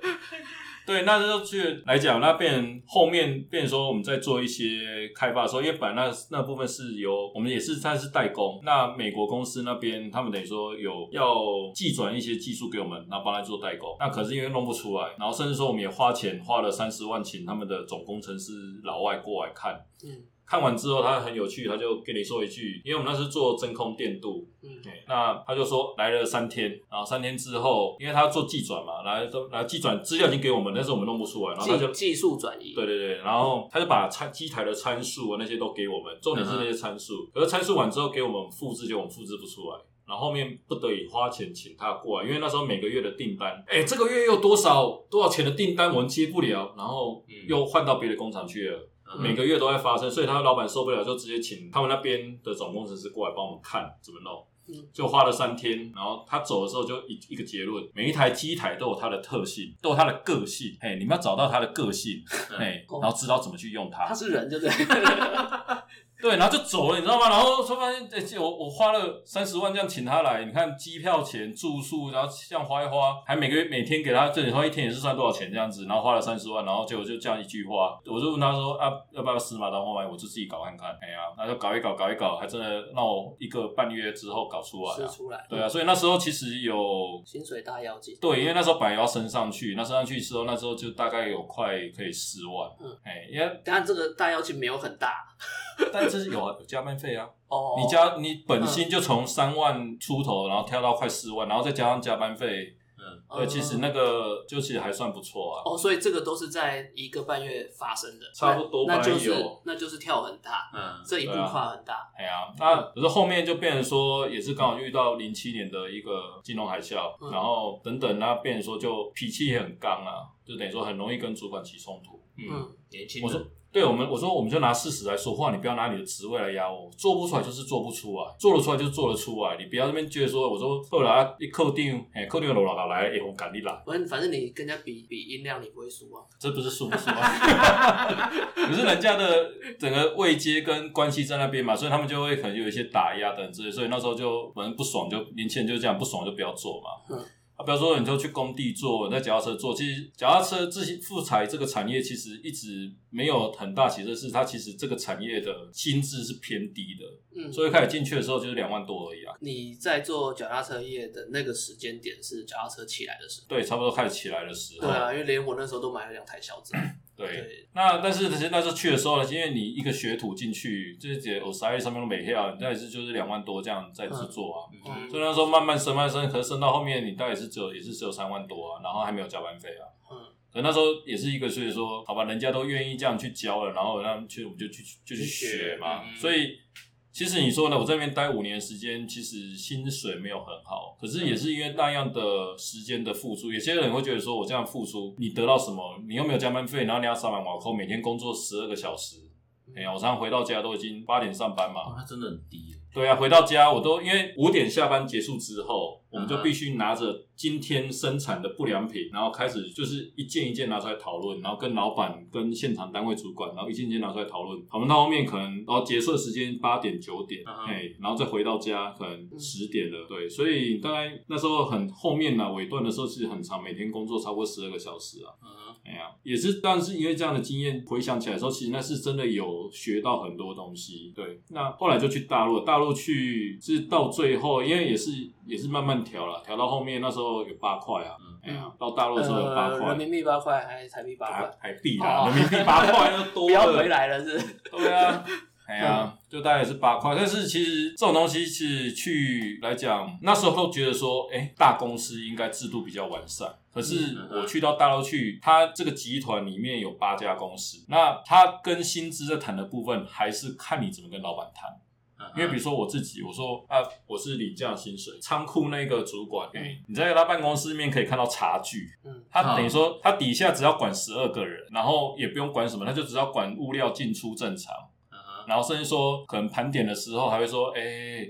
对，那就去来讲，那变后面变成说我们在做一些开发的时候，因为本来那那部分是由我们也是算是代工，那美国公司那边他们等于说有要寄转一些技术给我们，然后帮他做代工，那可是因为弄不出来，然后甚至说我们也花钱花了三十万请他们的总工程师老外过来看，嗯。看完之后他很有趣，他就跟你说一句，因为我们那是做真空电镀，嗯对，那他就说来了三天，然后三天之后，因为他要做寄转嘛，来都来寄转资料已经给我们，但是我们弄不出来，然后他就技技术转移。对对对，然后他就把参机台的参数啊那些都给我们，重点是那些参数，可是参数完之后给我们复制，就我们复制不出来。然后后面不得已花钱请他过来，因为那时候每个月的订单，哎，这个月又多少多少钱的订单我们接不了，然后嗯又换到别的工厂去了。嗯每个月都在发生，所以他老板受不了，就直接请他们那边的总工程师过来帮我们看怎么弄嗯。就花了三天，然后他走的时候就一一个结论：每一台机台都有它的特性，都有它的个性。嘿，你们要找到它的个性，嗯嘿，哦然后知道怎么去用它他。是人，对不对？对，然后就走了，你知道吗？然后突发现，哎、我我花了三十万这样请他来，你看机票钱、住宿，然后这样花一花，还每个月每天给他，这你说一天也是算多少钱这样子，然后花了三十万，然后结果就这样一句话，我就问他说啊，要不要死马当活马医？我就自己搞看看。哎呀，那就搞一搞，搞一搞，还真的让我一个半月之后搞出来啊。是出来。对啊，所以那时候其实有薪水大妖精。对，因为那时候本来要升上去，那升上去之后，那时候就大概有快可以四万。嗯，哎，因为当然这个大妖精没有很大但这是有啊有加班费啊。哦。你加你本薪就从三万出头，然后跳到快四万，然后再加上加班费，嗯，对，其实那个就其实还算不错啊。哦，所以这个都是在一个半月发生的，差不多那那就是那就是跳很大，嗯，这一步跨很大。哎呀，那可是后面就变成说，也是刚好遇到零七年的一个金融海啸，嗯然后等等，那变成说就脾气也很刚啊，就等于说很容易跟主管起冲突。嗯嗯，年轻我说人，对我们，我说我们就拿事实来说话，你不要拿你的职位来压我，做不出来就是做不出来，做得出来就是做得出来，你不要那边觉得说，我说后来一扣定，哎，扣定了老老来，哎，我赶你来。反正反正你跟人家比比音量，你不会输啊。这不是输不输啊？可是人家的整个位阶跟关系在那边嘛，所以他们就会可能有一些打压等之类，所以那时候就反正不爽就年轻人就这样，不爽就不要做嘛。嗯啊，比如说你就去工地做，你在脚踏车做，其实脚踏车自行复材这个产业其实一直没有很大起色，是它其实这个产业的薪资是偏低的，嗯，所以开始进去的时候就是两万多而已啊。你在做脚踏车业的那个时间点是脚踏车起来的时候。对，差不多开始起来的时候。对啊，因为连我那时候都买了两台小子。对，那但是其实那时候去的时候呢，因为你一个学徒进去，就是姐我十二月上面都没票，你大概是就是两万多这样在制作啊。嗯所以那时候慢慢升，慢慢升，可是升到后面你大概是只有也是只有三万多啊，然后还没有加班费啊。嗯，可那时候也是一个，所以说好吧，人家都愿意这样去教了，然后让去我们就去就去学嘛。嗯所以其实你说呢，我在那边待五年时间，其实薪水没有很好，可是也是因为那样的时间的付出。有些人会觉得说我这样付出，你得到什么？你又没有加班费，然后你要上班瓦扣，每天工作十二个小时。哎呀，我常常回到家都已经八点上班嘛，哦，真的很低，对啊，回到家我都因为五点下班结束之后，我们就必须拿着今天生产的不良品，然后开始就是一件一件拿出来讨论，然后跟老板、跟现场单位主管，然后一件一件拿出来讨论。讨论到后面可能，然后结束的时间八点九点，哎、然后再回到家可能十点了，对，所以大概那时候很后面呢、尾段的时候其实很长，每天工作超过十二个小时啊。哎呀，也是，但是因为这样的经验，回想起来的时候，其实那是真的有学到很多东西。对，那后来就去大陆，大陆去是到最后，因为也是也是慢慢调了，调到后面那时候有八块啊，嗯哎呀，到大陆的时候有八呃，块人，民币八块还是台币八块？台币啊，哦人民币八块又多 不要回来了是？对啊，哎呀，就大概也是八块。但是其实这种东西是去来讲，那时候都觉得说，哎、大公司应该制度比较完善。可是嗯我去到大陆去，它这个集团里面有八家公司，那它跟薪资在谈的部分，还是看你怎么跟老板谈。因为比如说我自己，我说啊，我是领这样的薪水，仓库那个主管，你在他办公室里面可以看到茶具，嗯他等于说他底下只要管十二个人，然后也不用管什么，他就只要管物料进出正常。然后甚至说，可能盘点的时候还会说，哎、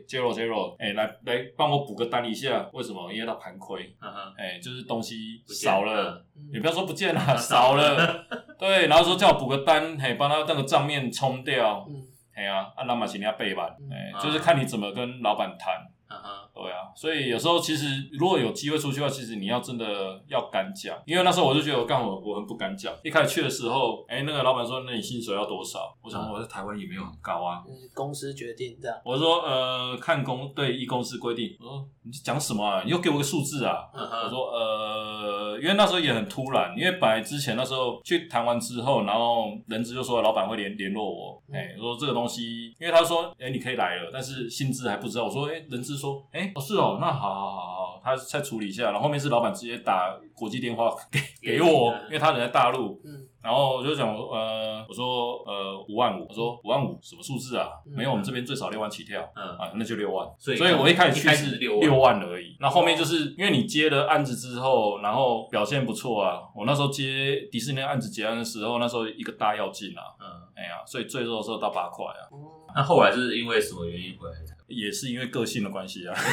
j e r o Jero，哎、来来帮我补个单一下，为什么？因为他盘亏，哎、就是东西少了，嗯也不要说不见了，少了，对，然后说叫我补个单，嘿，帮他那个账面冲掉，嗯哎呀、啊，那么请人家背板，嗯哎、啊就是看你怎么跟老板谈。嗯哼对啊，所以有时候其实如果有机会出去的话，其实你要真的要敢讲，因为那时候我就觉得我干我我很不敢讲。一开始去的时候，哎、那个老板说，那你薪水要多少？我想我在台湾也没有很高啊。嗯公司决定这样。我说呃，看公对一公司规定。我说你讲什么啊？你又给我个数字啊？嗯我说呃，因为那时候也很突然，因为本来之前那时候去谈完之后，然后人资就说老板会联联络我，嗯哎、说这个东西，因为他说哎、你可以来了，但是薪资还不知道。我说哎、人资说哎、哦是哦，那好好好好，他再处理一下。然后后面是老板直接打国际电话给给我，因为他人在大陆，嗯然后我就讲，呃，我说，呃，五万五，我说五万五什么数字啊？嗯没有，我们这边最少六万起跳。嗯啊，那就六万，所以所以我一开始去是六万而已。那后面就是因为你接了案子之后，然后表现不错啊。我那时候接迪士尼的案子结案的时候，那时候一个大要进啊，嗯，哎呀，所以最多的时候到八块啊，哦那后来是因为什么原因回来？也是因为个性的关系啊。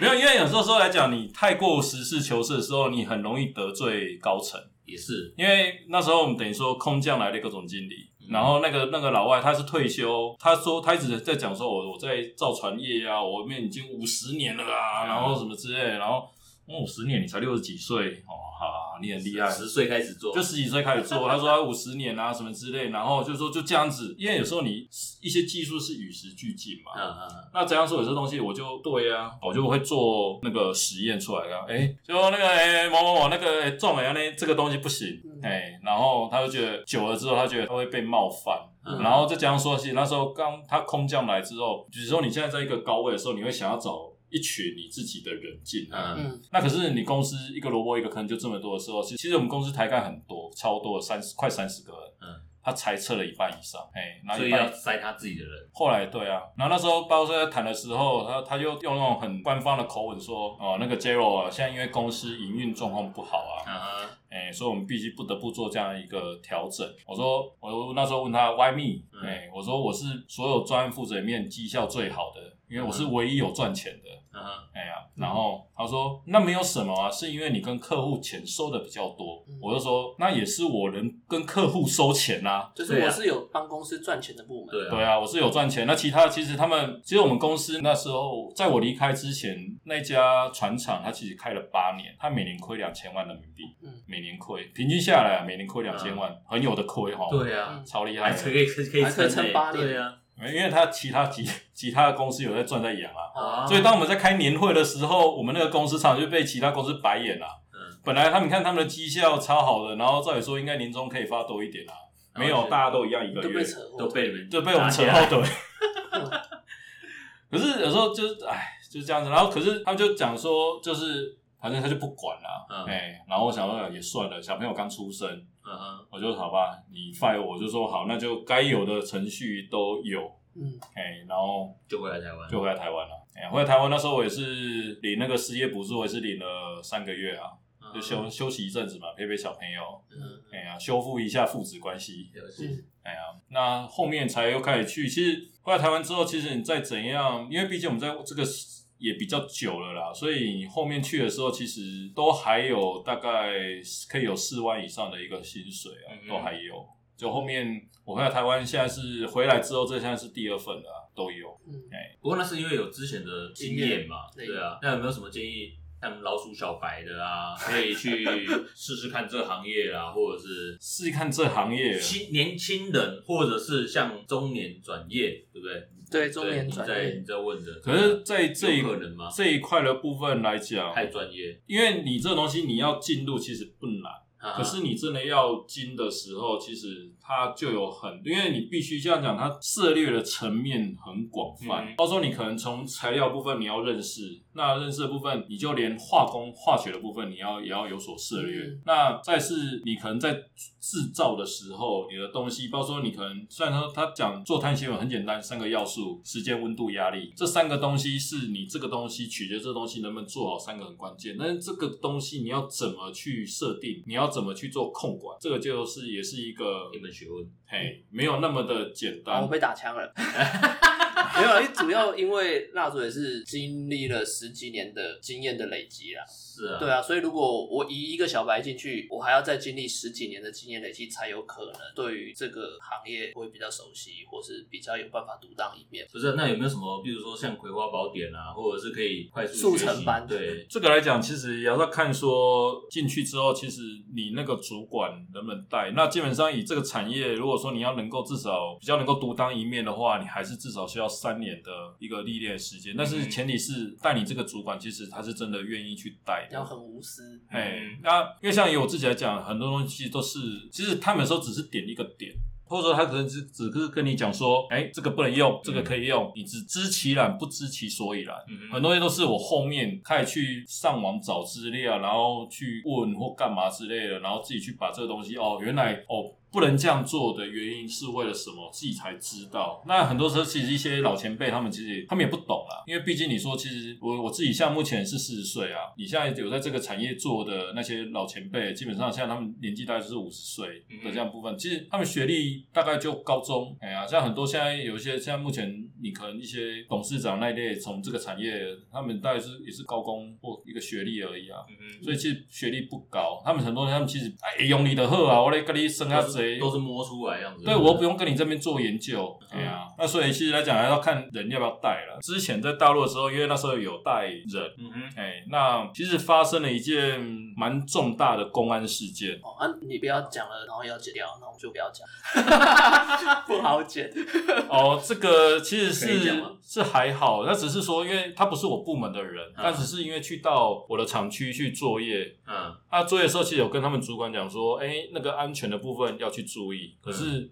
没有，因为有时候说来讲，你太过实事求是的时候，你很容易得罪高层。也是，因为那时候我们等于说空降来的一个总经理，嗯然后那个那个老外他是退休，他说他一直在讲说我我在造船业啊，我们已经五十年了啊，嗯然后什么之类的，然后哦五十年你才六十几岁哦，好你很厉害，十岁开始做，就十几岁开始做，他说他五十年啊什么之类，然后就说就这样子，因为有时候你一些技术是与时俱进嘛，嗯嗯那怎样说有些东西我就对啊，我就会做那个实验出来啊，哎、就那个哎、某某某那个哎中了那这个东西不行，哎、嗯然后他就觉得久了之后，他觉得他会被冒犯，嗯然后再加上说，其实那时候刚他空降来之后，比如说你现在在一个高位的时候，你会想要找一群你自己的人进来。那可是你公司一个萝卜一个坑就这么多的时候，其其实我们公司台干很多，超多三十快三十个人，嗯，他裁撤了一半以上，哎、所以要塞他自己的人，后来对啊，然后那时候包括在谈的时候，他他就用那种很官方的口吻说，哦，那个 Jero 啊，现在因为公司营运状况不好啊，哎、所以我们必须不得不做这样一个调整。我说，我那时候问他 Why me？嗯哎、我说我是所有专案负责里面绩效最好的，因为我是唯一有赚钱的。嗯哼哎呀，然后他说那没有什么啊，是因为你跟客户钱收的比较多。嗯我就说那也是我能跟客户收钱啊。就是我是有帮公司赚钱的部门。对啊，对啊，我是有赚钱。那其他其实他们，其实我们公司那时候在我离开之前，那家船厂它其实开了八年，它每年亏两千万人民币，嗯每年亏，平均下来啊，每年亏两千万，很有的亏哈。对啊，嗯超厉害可以可以可以可以撑撑八年对啊，因为他其他其其他的公司有在赚在养啊，啊，所以当我们在开年会的时候，我们那个公司常常就被其他公司白眼了、嗯本来他们看他们的绩效超好的，然后照理说应该年终可以发多一点啊，没有，大家都一样一个月都被，扯，都被我们扯后腿。可是有时候就是哎，就是这样子。然后可是他们就讲说，就是反正他就不管了，嗯哎、然后我想说也算了，小朋友刚出生，嗯哼我就好吧，你 fire 我就说好，那就该有的程序都有，嗯哎、然后就回来台湾，就回来台湾了。哎、回来台湾那时候我也是领那个失业补助，我也是领了三个月啊，嗯就休休息一阵子嘛，陪陪小朋友，嗯哎呀、修复一下父子关系。了解，嗯哎呀，那后面才又开始去。其实回来台湾之后，其实你再怎样，因为毕竟我们在这个也比较久了啦，所以你后面去的时候，其实都还有大概可以有四万以上的一个薪水啊，嗯都还有。就后面我回来台湾，现在是回来之后，这现在是第二份了啊、都有。嗯，不过那是因为有之前的经验嘛，对啊。那有没有什么建议？像老鼠小白的啊，可以去试试看这个行业啦，或者是试试看这行业，新年轻人，或者是像中年转业，对不对？对中年你转业在你在问的，可是在这一有可能吗这一块的部分来讲，太专业，因为你这东西你要进入其实不难。啊可是你真的要精的时候，其实它就有很，因为你必须这样讲，它涉猎的层面很广泛。嗯到时候你可能从材料部分你要认识，那认识的部分你就连化工、化学的部分你要也要有所涉猎。嗯那再是你可能在制造的时候，你的东西，包括说你可能虽然说他讲做碳纤维很简单，三个要素：时间、温度、压力，这三个东西是你这个东西取决这个东西能不能做好，三个很关键。但是这个东西你要怎么去设定，你要怎么去做控管，这个就是也是一个一门学问。嘿，没有那么的简啊，单我。被打枪了。没有啊，因为主要因为蜡烛也是经历了十几年的经验的累积啦。是啊，对啊，所以如果我以一个小白进去，我还要再经历十几年的经验累积，才有可能对于这个行业会比较熟悉，或是比较有办法独当一面。不是，那有没有什么，比如说像《葵花宝典》啊，或者是可以快速速成班对，这个来讲，其实也要看说进去之后，其实你那个主管能不能带。那基本上以这个产业，如果说你要能够至少比较能够独当一面的话，你还是至少需要三年的一个历练时间。但是前提是带你这个主管，其实他是真的愿意去带的要。很无私，哎嗯，那因为像以我自己来讲，很多东西都是，其实他们有时候只是点一个点。或者说他可能只只是跟你讲说，哎、这个不能用，这个可以用，你只知其然不知其所以然。嗯很多东西都是我后面开始去上网找资料，然后去问或干嘛之类的，然后自己去把这个东西哦，原来哦不能这样做的原因是为了什么，自己才知道。那很多时候其实一些老前辈他们其实他们也不懂啊，因为毕竟你说其实我我自己像目前是四十岁啊，你现在有在这个产业做的那些老前辈，基本上现在他们年纪大概就是五十岁的这样部分，其实他们学历大概就高中，哎呀，像很多现在有一些现在目前你可能一些董事长那一类从这个产业，他们大概是也是高工或一个学历而已啊。嗯所以其实学历不高，他们很多人他们其实哎用你的喝啊，我来跟你生下都是谁都是摸出来样子。对，我不用跟你这边做研究，嗯那所以其实来讲还要看人要不要带了。之前在大陆的时候，因为那时候有带人，嗯哼，哎，那其实发生了一件蛮重大的公安事件。哦啊，你不要讲了，然后要剪掉，那我就不要讲，不好剪。哦，这个其实是是还好，那只是说，因为他不是我部门的人，但只是因为去到我的厂区去作业，嗯他作业的时候，其实有跟他们主管讲说，哎、那个安全的部分要去注意。可是、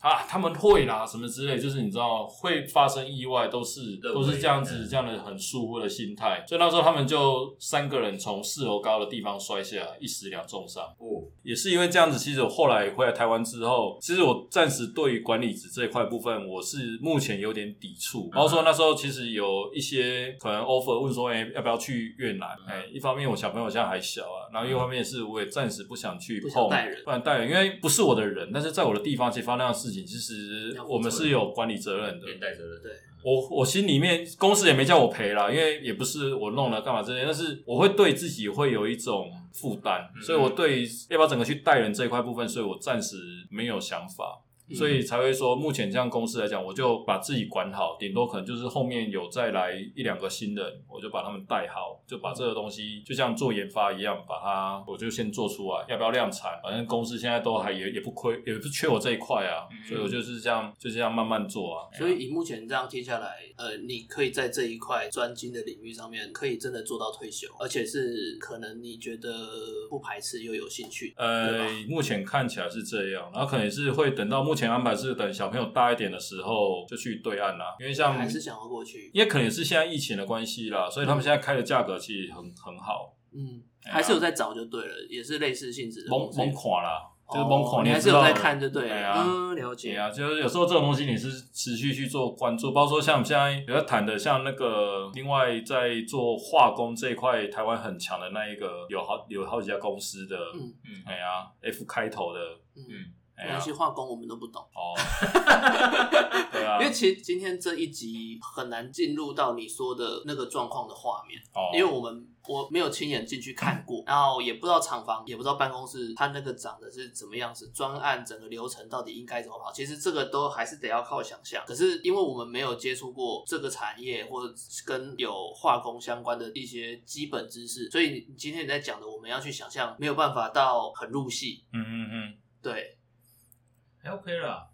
啊，他们会啦，什么之类，就是你知道会发生意外，都是都是这样子，嗯这样的很疏忽的心态。所以那时候他们就三个人从四楼高的地方摔下来，一死两重伤。哦，也是因为这样子，其实我后来回来台湾之后，其实我暂时对于管理职这一块部分，我是目前有点抵触。然后说那时候其实有一些可能 offer 问说，哎、要不要去越南？哎、一方面我小朋友现在还小啊，然后一方面是我也暂时不想去碰，不然带人，因为不是我的人，但是在我的地方其实发生那样的事情，其实我们是有管理责任的。连带责任，对我我心里面公司也没叫我赔啦，因为也不是我弄了干嘛之类，但是我会对自己会有一种负担，嗯所以我对要不要整个去带人这一块部分，所以我暂时没有想法。嗯。所以才会说，目前这样公司来讲，我就把自己管好，顶多可能就是后面有再来一两个新人，我就把他们带好，就把这个东西就像做研发一样，把它我就先做出来，要不要量产，反正公司现在都还也也不亏，也不缺我这一块啊，嗯。所以我就是这样就这样慢慢做啊。所以以目前这样听下来，呃，你可以在这一块专精的领域上面，可以真的做到退休，而且是可能你觉得不排斥又有兴趣，呃，目前看起来是这样，然后可能也是会等到目前安排是等小朋友大一点的时候就去对岸啦，因为像还是想要过去，因为可能也是现在疫情的关系啦，所以他们现在开的价格其实很很好，嗯，还是有在找就对了，也是类似性质的猛公司猛垮啦，就是崩垮，哦你还是有在看就对了，哎呀嗯，了对解，啊，就是有时候这种东西你是持续去做关注，包括说像我们现在有在谈的，像那个另外在做化工这一块，台湾很强的那一个，有好有好几家公司的，嗯。嗯哎呀，F 开头的，嗯嗯哎呀。没关系，化工我们都不懂。哦，对啊，因为其实今天这一集很难进入到你说的那个状况的画面，哦，因为我们我没有亲眼进去看过，然后也不知道厂房，也不知道办公室它那个长得是怎么样子，专案整个流程到底应该怎么跑，其实这个都还是得要靠想象。可是因为我们没有接触过这个产业，或者跟有化工相关的一些基本知识，所以你今天你在讲的，我们要去想象，没有办法到很入戏，嗯嗯嗯，对，还 OK 了。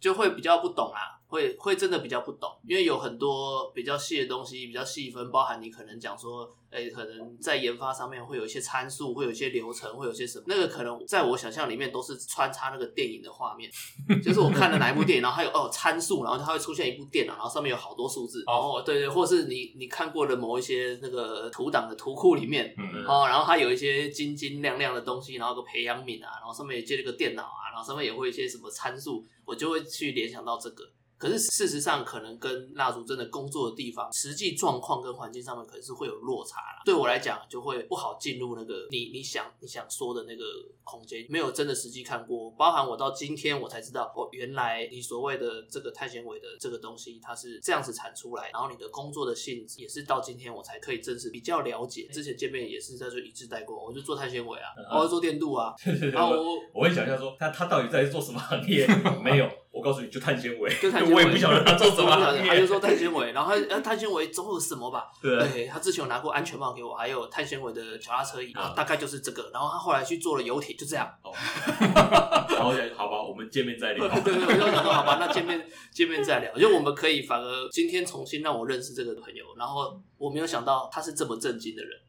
就会比较不懂啦，会会真的比较不懂，因为有很多比较细的东西，比较细分，包含你可能讲说，哎、可能在研发上面会有一些参数，会有一些流程，会有些什么，那个可能在我想象里面都是穿插那个电影的画面，就是我看了哪一部电影，然后它有哦参数，然后它会出现一部电脑，然后上面有好多数字，哦，对对，或是你你看过的某一些那个图档的图库里面，嗯哦，然后它有一些晶晶亮亮的东西，然后个培养皿啊，然后上面也接了个电脑啊，然后上面也会有一些什么参数，我就会去联想到这个。可是事实上，可能跟蜡烛真的工作的地方实际状况跟环境上面可能是会有落差啦。对我来讲，就会不好进入那个你你想你想说的那个空间，没有真的实际看过。包含我到今天我才知道，哦，原来你所谓的这个碳纤维的这个东西，它是这样子产出来，然后你的工作的性质也是到今天我才可以正式比较了解。之前见面也是在说一致带过，我就做碳纤维啊，我要做电镀啊，然后我我会想象说，他他到底在做什么行业？没有，我告诉你，就碳纤维，就碳纤维 我也不晓得他做什么。他就说碳纤维，然后他呃碳纤维总有什么吧？对他之前有拿过安全帽给我，还有碳纤维的脚踏车椅，啊大概就是这个。然后他后来去做了游艇，就这样。哦，然后想好吧，我们见面再聊。对对，我就想说，好吧，那见面 见面再聊。就我们可以反而今天重新让我认识这个朋友，然后我没有想到他是这么正经的人。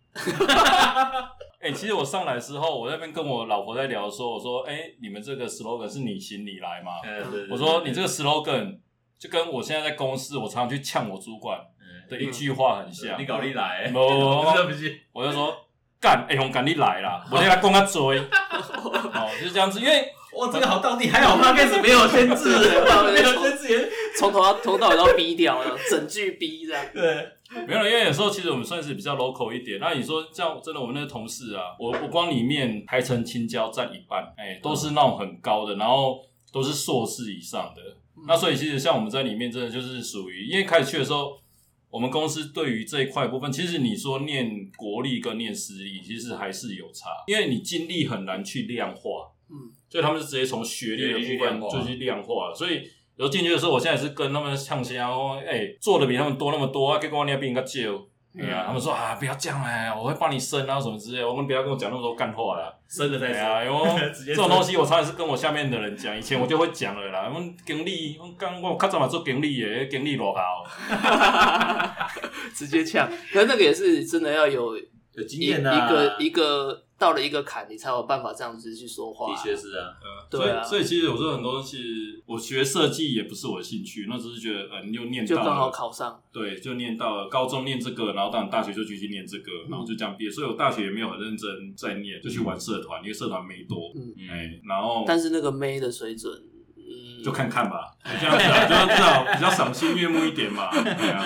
哎、其实我上来之后，我在那边跟我老婆在聊说，我说，哎、你们这个 slogan 是你行你来吗？嗯对对我说你这个 slogan 就跟我现在在公司，我常常去呛我主管嗯的一句话很像。你搞你来，不是不是，我就说干，哎、勇敢你来啦，我来跟他追，哦，就是这样子，因为 哇，这个好到底还好，他开始没有限制，没有限制也从头到从头到尾都要逼掉了，整句逼这样。对，没有，因为有时候其实我们算是比较 local 一点。那你说像，真的我们那个同事啊，我我光里面台城青椒占一半，哎、都是那种很高的，然后都是硕士以上的。那所以其实像我们在里面，真的就是属于，因为开始去的时候，我们公司对于这一块部分，其实你说念国立跟念私立，其实还是有差，因为你精力很难去量化。嗯，所以他们是直接从学历的部分量就去量化了。所以有时候进去的时候，我现在也是跟他们呛声说：“哎、做的比他们多那么多，啊，结果你要比人家少。”哎呀，他们说啊，不要这样哎，我会帮你升啊什么之类的，我们不要跟我讲那么多干话啦。升了再对啊，因为 直接这种东西我常常是跟我下面的人讲，以前我就会讲了啦。我们经理，我刚我较早嘛做经理的，经理落高。直接呛。可是那个也是真的要有一有经一验啊，个一个到了一个坎，你才有办法这样子去说话。的确是啊，对啊所以所以其实有时候很多东西，我学设计也不是我的兴趣，那只是觉得呃，你就念到就刚好。考上。对，就念到了高中念这个，然后当然大学就继续念这个，然后就这样毕业。所以我大学也没有很认真在念，就去玩社团，因为社团没多，嗯哎、然后但是那个妹的水准，嗯，就看看吧，就这样子啊，就至少比较赏心悦目一点嘛。对啊，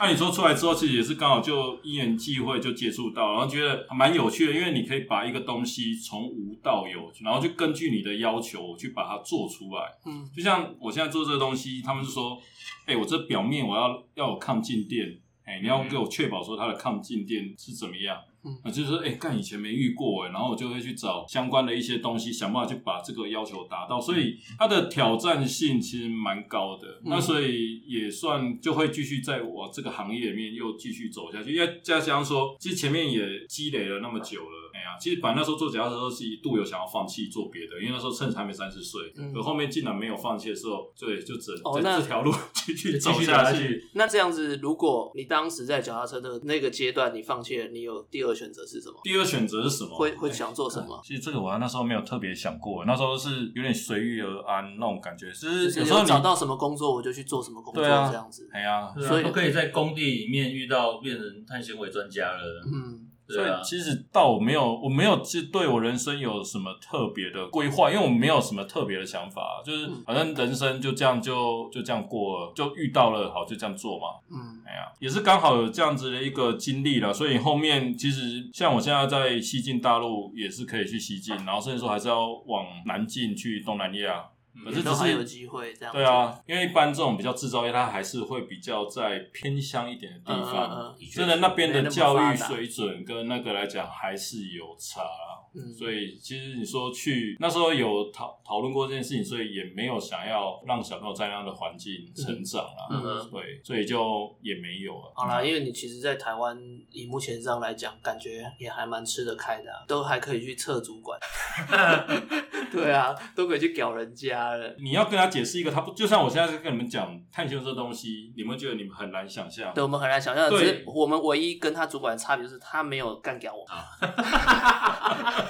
那、你说出来之后，其实也是刚好就因缘际会就接触到，然后觉得蛮有趣的，因为你可以把一个东西从无到有，然后就根据你的要求去把它做出来。嗯就像我现在做这个东西，他们是说，哎、我这表面我要要有抗静电，哎、你要给我确保说它的抗静电是怎么样。嗯啊，就是说，哎、干以前没遇过哎，然后我就会去找相关的一些东西，想办法去把这个要求达到，所以它的挑战性其实蛮高的。嗯那所以也算就会继续在我这个行业里面又继续走下去，因为加上说，其实前面也积累了那么久了，其实本来那时候做脚踏车的时候是一度有想要放弃做别的，因为那时候趁还没三十岁，嗯可后面竟然没有放弃的时候，对，就只能在这条路继续走继续下去。下去。那这样子，如果你当时在脚踏车的那个阶段，你放弃了，你有第二选择是什么？第二选择是什么？会会想做什么？其实这个我那时候没有特别想过，那时候是有点随遇而安那种感觉，就是有时候你找到什么工作，我就去做什么工作，这样子。哎啊所以都可以在工地里面遇到变成碳纤维专家了。嗯，所以其实倒没有，我没有是对我人生有什么特别的规划，因为我没有什么特别的想法，就是嗯反正人生就这样就就这样过了，就遇到了好就这样做嘛。嗯哎呀，也是刚好有这样子的一个经历了，所以后面其实像我现在在西进大陆也是可以去西进，然后甚至说还是要往南进去东南亚。可是只都还有是机会这样。对啊，因为一般这种比较制造业，它还是会比较在偏乡一点的地嗯，方。真的那边的教育水准跟那个来讲还是有差啦。嗯所以其实你说去那时候有讨讨论过这件事情，所以也没有想要让小朋友在那样的环境成长啦。嗯嗯对，所以就也没有了。好啦，因为你其实，在台湾以目前上来讲，感觉也还蛮吃得开的啊、都还可以去测主管。对啊，都可以去屌人家了。你要跟他解释一个，他不就像我现在在跟你们讲探险这东西，你们觉得你们很难想象。对，我们很难想象，只对是我们唯一跟他主管的差别就是他没有干掉我。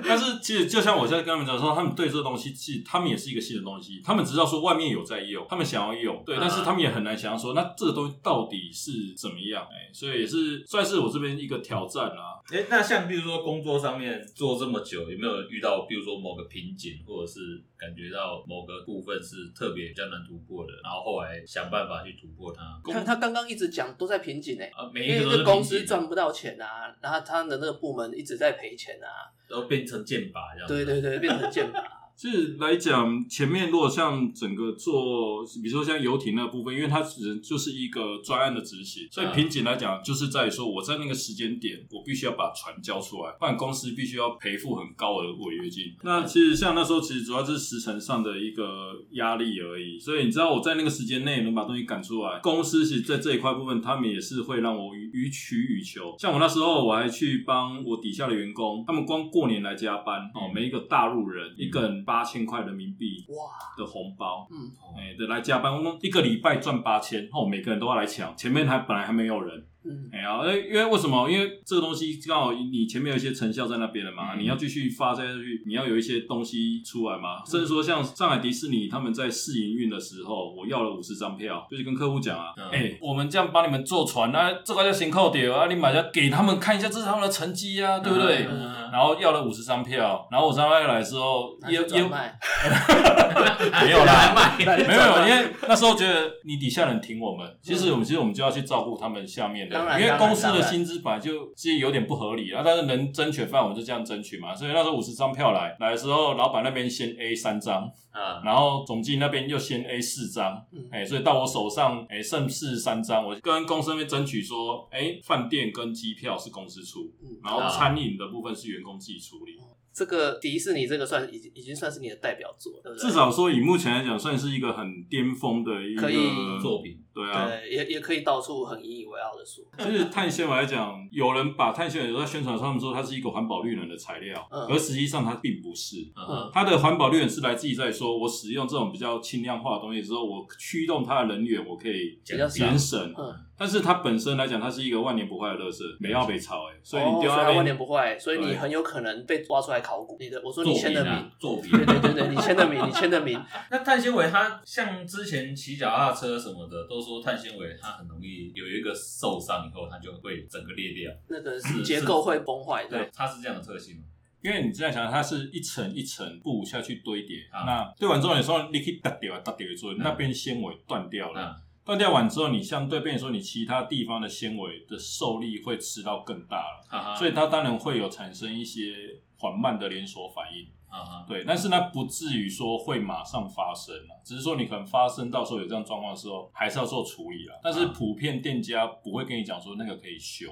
但是其实就像我现在跟他们讲说，他们对这个东西，其实他们也是一个新的东西，他们知道说外面有在用，他们想要用，对，啊但是他们也很难想象说，那这个东西到底是怎么样？哎，所以也是算是我这边一个挑战啦。哎、那像比如说工作上面做这么久，有没有遇到比如说某个瓶颈，或者是感觉到某个部分是特别比较难突破的，然后后来想办法去突破它？看他刚刚一直讲都在瓶颈哎，啊，每因为一个都是这公司赚不到钱啊，然后他的那个部门一直在赔钱啊。都变成剑拔这样。对对对，变成剑拔。其实来讲，前面如果像整个做，比如说像游艇那部分，因为它只就是一个专案的执行，所以嗯瓶颈来讲，就是在于说我在那个时间点，我必须要把船交出来，不然公司必须要赔付很高的违约金。那其实像那时候，其实主要是时程上的一个压力而已。所以你知道我在那个时间内能把东西赶出来，公司其实在这一块部分，他们也是会让我予予取予求。像我那时候，我还去帮我底下的员工，他们光过年来加班哦，每一个大陆人一个人八千块人民币哇，的红包，嗯，哎、的来加班，我们一个礼拜赚八千，哦，每个人都要来抢，前面还本来还没有人，嗯，哎呀，因为为什么？因为这个东西刚好你前面有一些成效在那边了嘛，嗯。你要继续发下去，你要有一些东西出来嘛。甚至说像上海迪士尼他们在试营运的时候，我要了五十张票，就是跟客户讲啊，哎、嗯我们这样帮你们坐船啊，这个叫行扣点啊，你买下给他们看一下，这是他们的成绩啊，对不对？嗯然后要了五十张票，然后五十张票来之后，拿也也去转卖，没有啦，没有，因为那时候觉得你底下人挺我们，其实我们其实我们就要去照顾他们下面的因为公司的薪资本来就其实有点不合理啊，但是能争取的范围我们就这样争取嘛，所以那时候五十张票来来的时候，老板那边先 A 三张，啊，然后总经理那边又先 A 四张，嗯。哎、所以到我手上哎、剩四十三张，我跟公司那边争取说，哎、饭店跟机票是公司出，嗯。然后餐饮的部分是员工自己处理。这个迪士尼这个算已经已经算是你的代表作，对不对？至少说以目前来讲，算是一个很巅峰的一个作品对啊，对，也也可以到处很引以为傲的说，其实碳纤维来讲，有人把碳纤维有在宣传上面说它是一个环保绿能的材料，嗯。而实际上它并不是。嗯。它的环保绿能是来自于在说，我使用这种比较轻量化的东西之后，我驱动它的能源，我可以比较少节省。嗯，但是它本身来讲，它是一个万年不坏的垃圾，没要被炒哎，所以哦你丢到那所以它万年，不坏，所以你很有可能被挖出来考古。你的，我说你签的名品啊，，作品。对对对对，你签的名，你签的名，那碳纤维它像之前骑脚踏车什么的，都说碳纤维它很容易有一个受伤以后，它就会整个裂掉。那个是结构会崩坏的对。，它是这样的特性吗？因为你这样想，它是一层一层布下去堆叠，啊那堆完之后，你说你可以打掉打掉之后，那边纤维断掉了。嗯断掉完之后，你相对变成说，你其他地方的纤维的受力会吃到更大了，哈哈，所以它当然会有产生一些缓慢的连锁反应。啊哈，对，但是呢，不至于说会马上发生了，只是说你可能发生到时候有这样状况的时候，还是要做处理了。但是普遍店家不会跟你讲说那个可以修，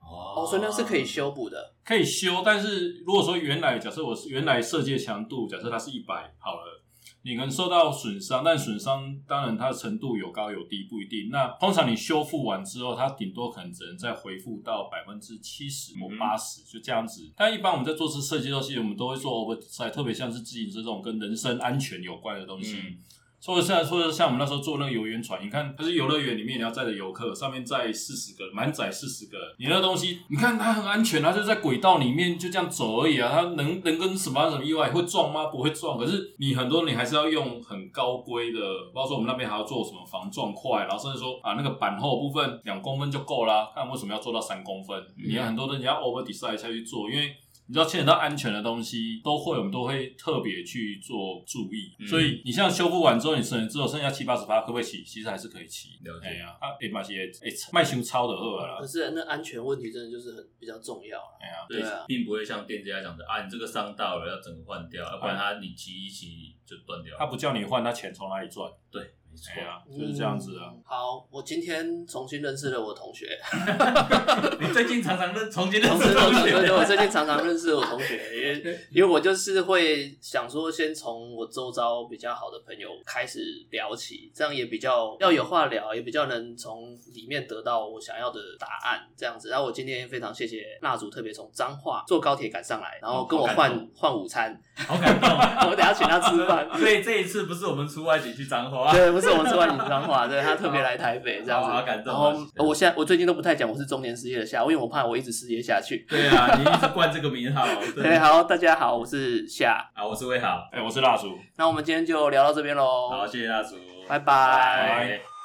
哦哦，所以那是可以修补的。可以修，但是如果说原来假设我是原来设计的强度，假设它是一百好了，你可能受到损伤，但损伤当然它的程度有高有低不一定。那通常你修复完之后，它顶多可能只能再恢复到百分之七十或八十，就这样子。但一般我们在做这设计的东西，我们都会做 over size，特别像是自行车这种跟人身安全有关的东西。或者像或者像我们那时候坐那个游园船，你看它是游乐园里面你要载着游客，上面载四十个，满载四十个人，你那东西，你看它很安全它，就在轨道里面就这样走而已啊，它能能跟什么什么意外会撞吗？不会撞，可是你很多你还是要用很高规的，包括说我们那边还要做什么防撞块，然后甚至说啊那个板厚部分两公分就够啦，看为什么要做到三公分？你要很多东西要 over design 下去做，因为。你知道牵扯到安全的东西，都会我们都会特别去做注意，嗯所以你像修复完之后，你剩只有剩下七八十趴，可不可以骑？其实还是可以骑。了解哎呀，啊，哎嘛是哎卖修超的好啦可，是那安全问题真的就是很比较重要啦哎呀，对对啊，并不会像店家讲的啊，你这个伤到了要整个换掉，要不然他你骑一骑就断掉了。他不叫你换，他钱从哪里赚？对，没错哎。呀，就是这样子啊。嗯好，我今天重新认识了我同学，你最近常常认重新认同识同学对对，我，最近常常认识我同学，因为 因为我就是会想说，先从我周遭比较好的朋友开始聊起，这样也比较要有话聊，也比较能从里面得到我想要的答案，这样子。然后我今天非常谢谢蜡烛，特别从彰化坐高铁赶上来，然后跟我换换午餐，好感动。我等下请他吃饭。所以这一次不是我们出外景去彰化，对，不是我们吃完你彰化，对他特别来台北这样子，好好感动然啊后我现在我最近都不太讲我是中年失业的夏，因为我怕我一直失业下去。对啊，你一直冠这个名号。对，对，好，大家好，我是夏，啊，我是魏豪，哎，我是蜡烛。那我们今天就聊到这边喽，好，谢谢大叔，拜拜拜。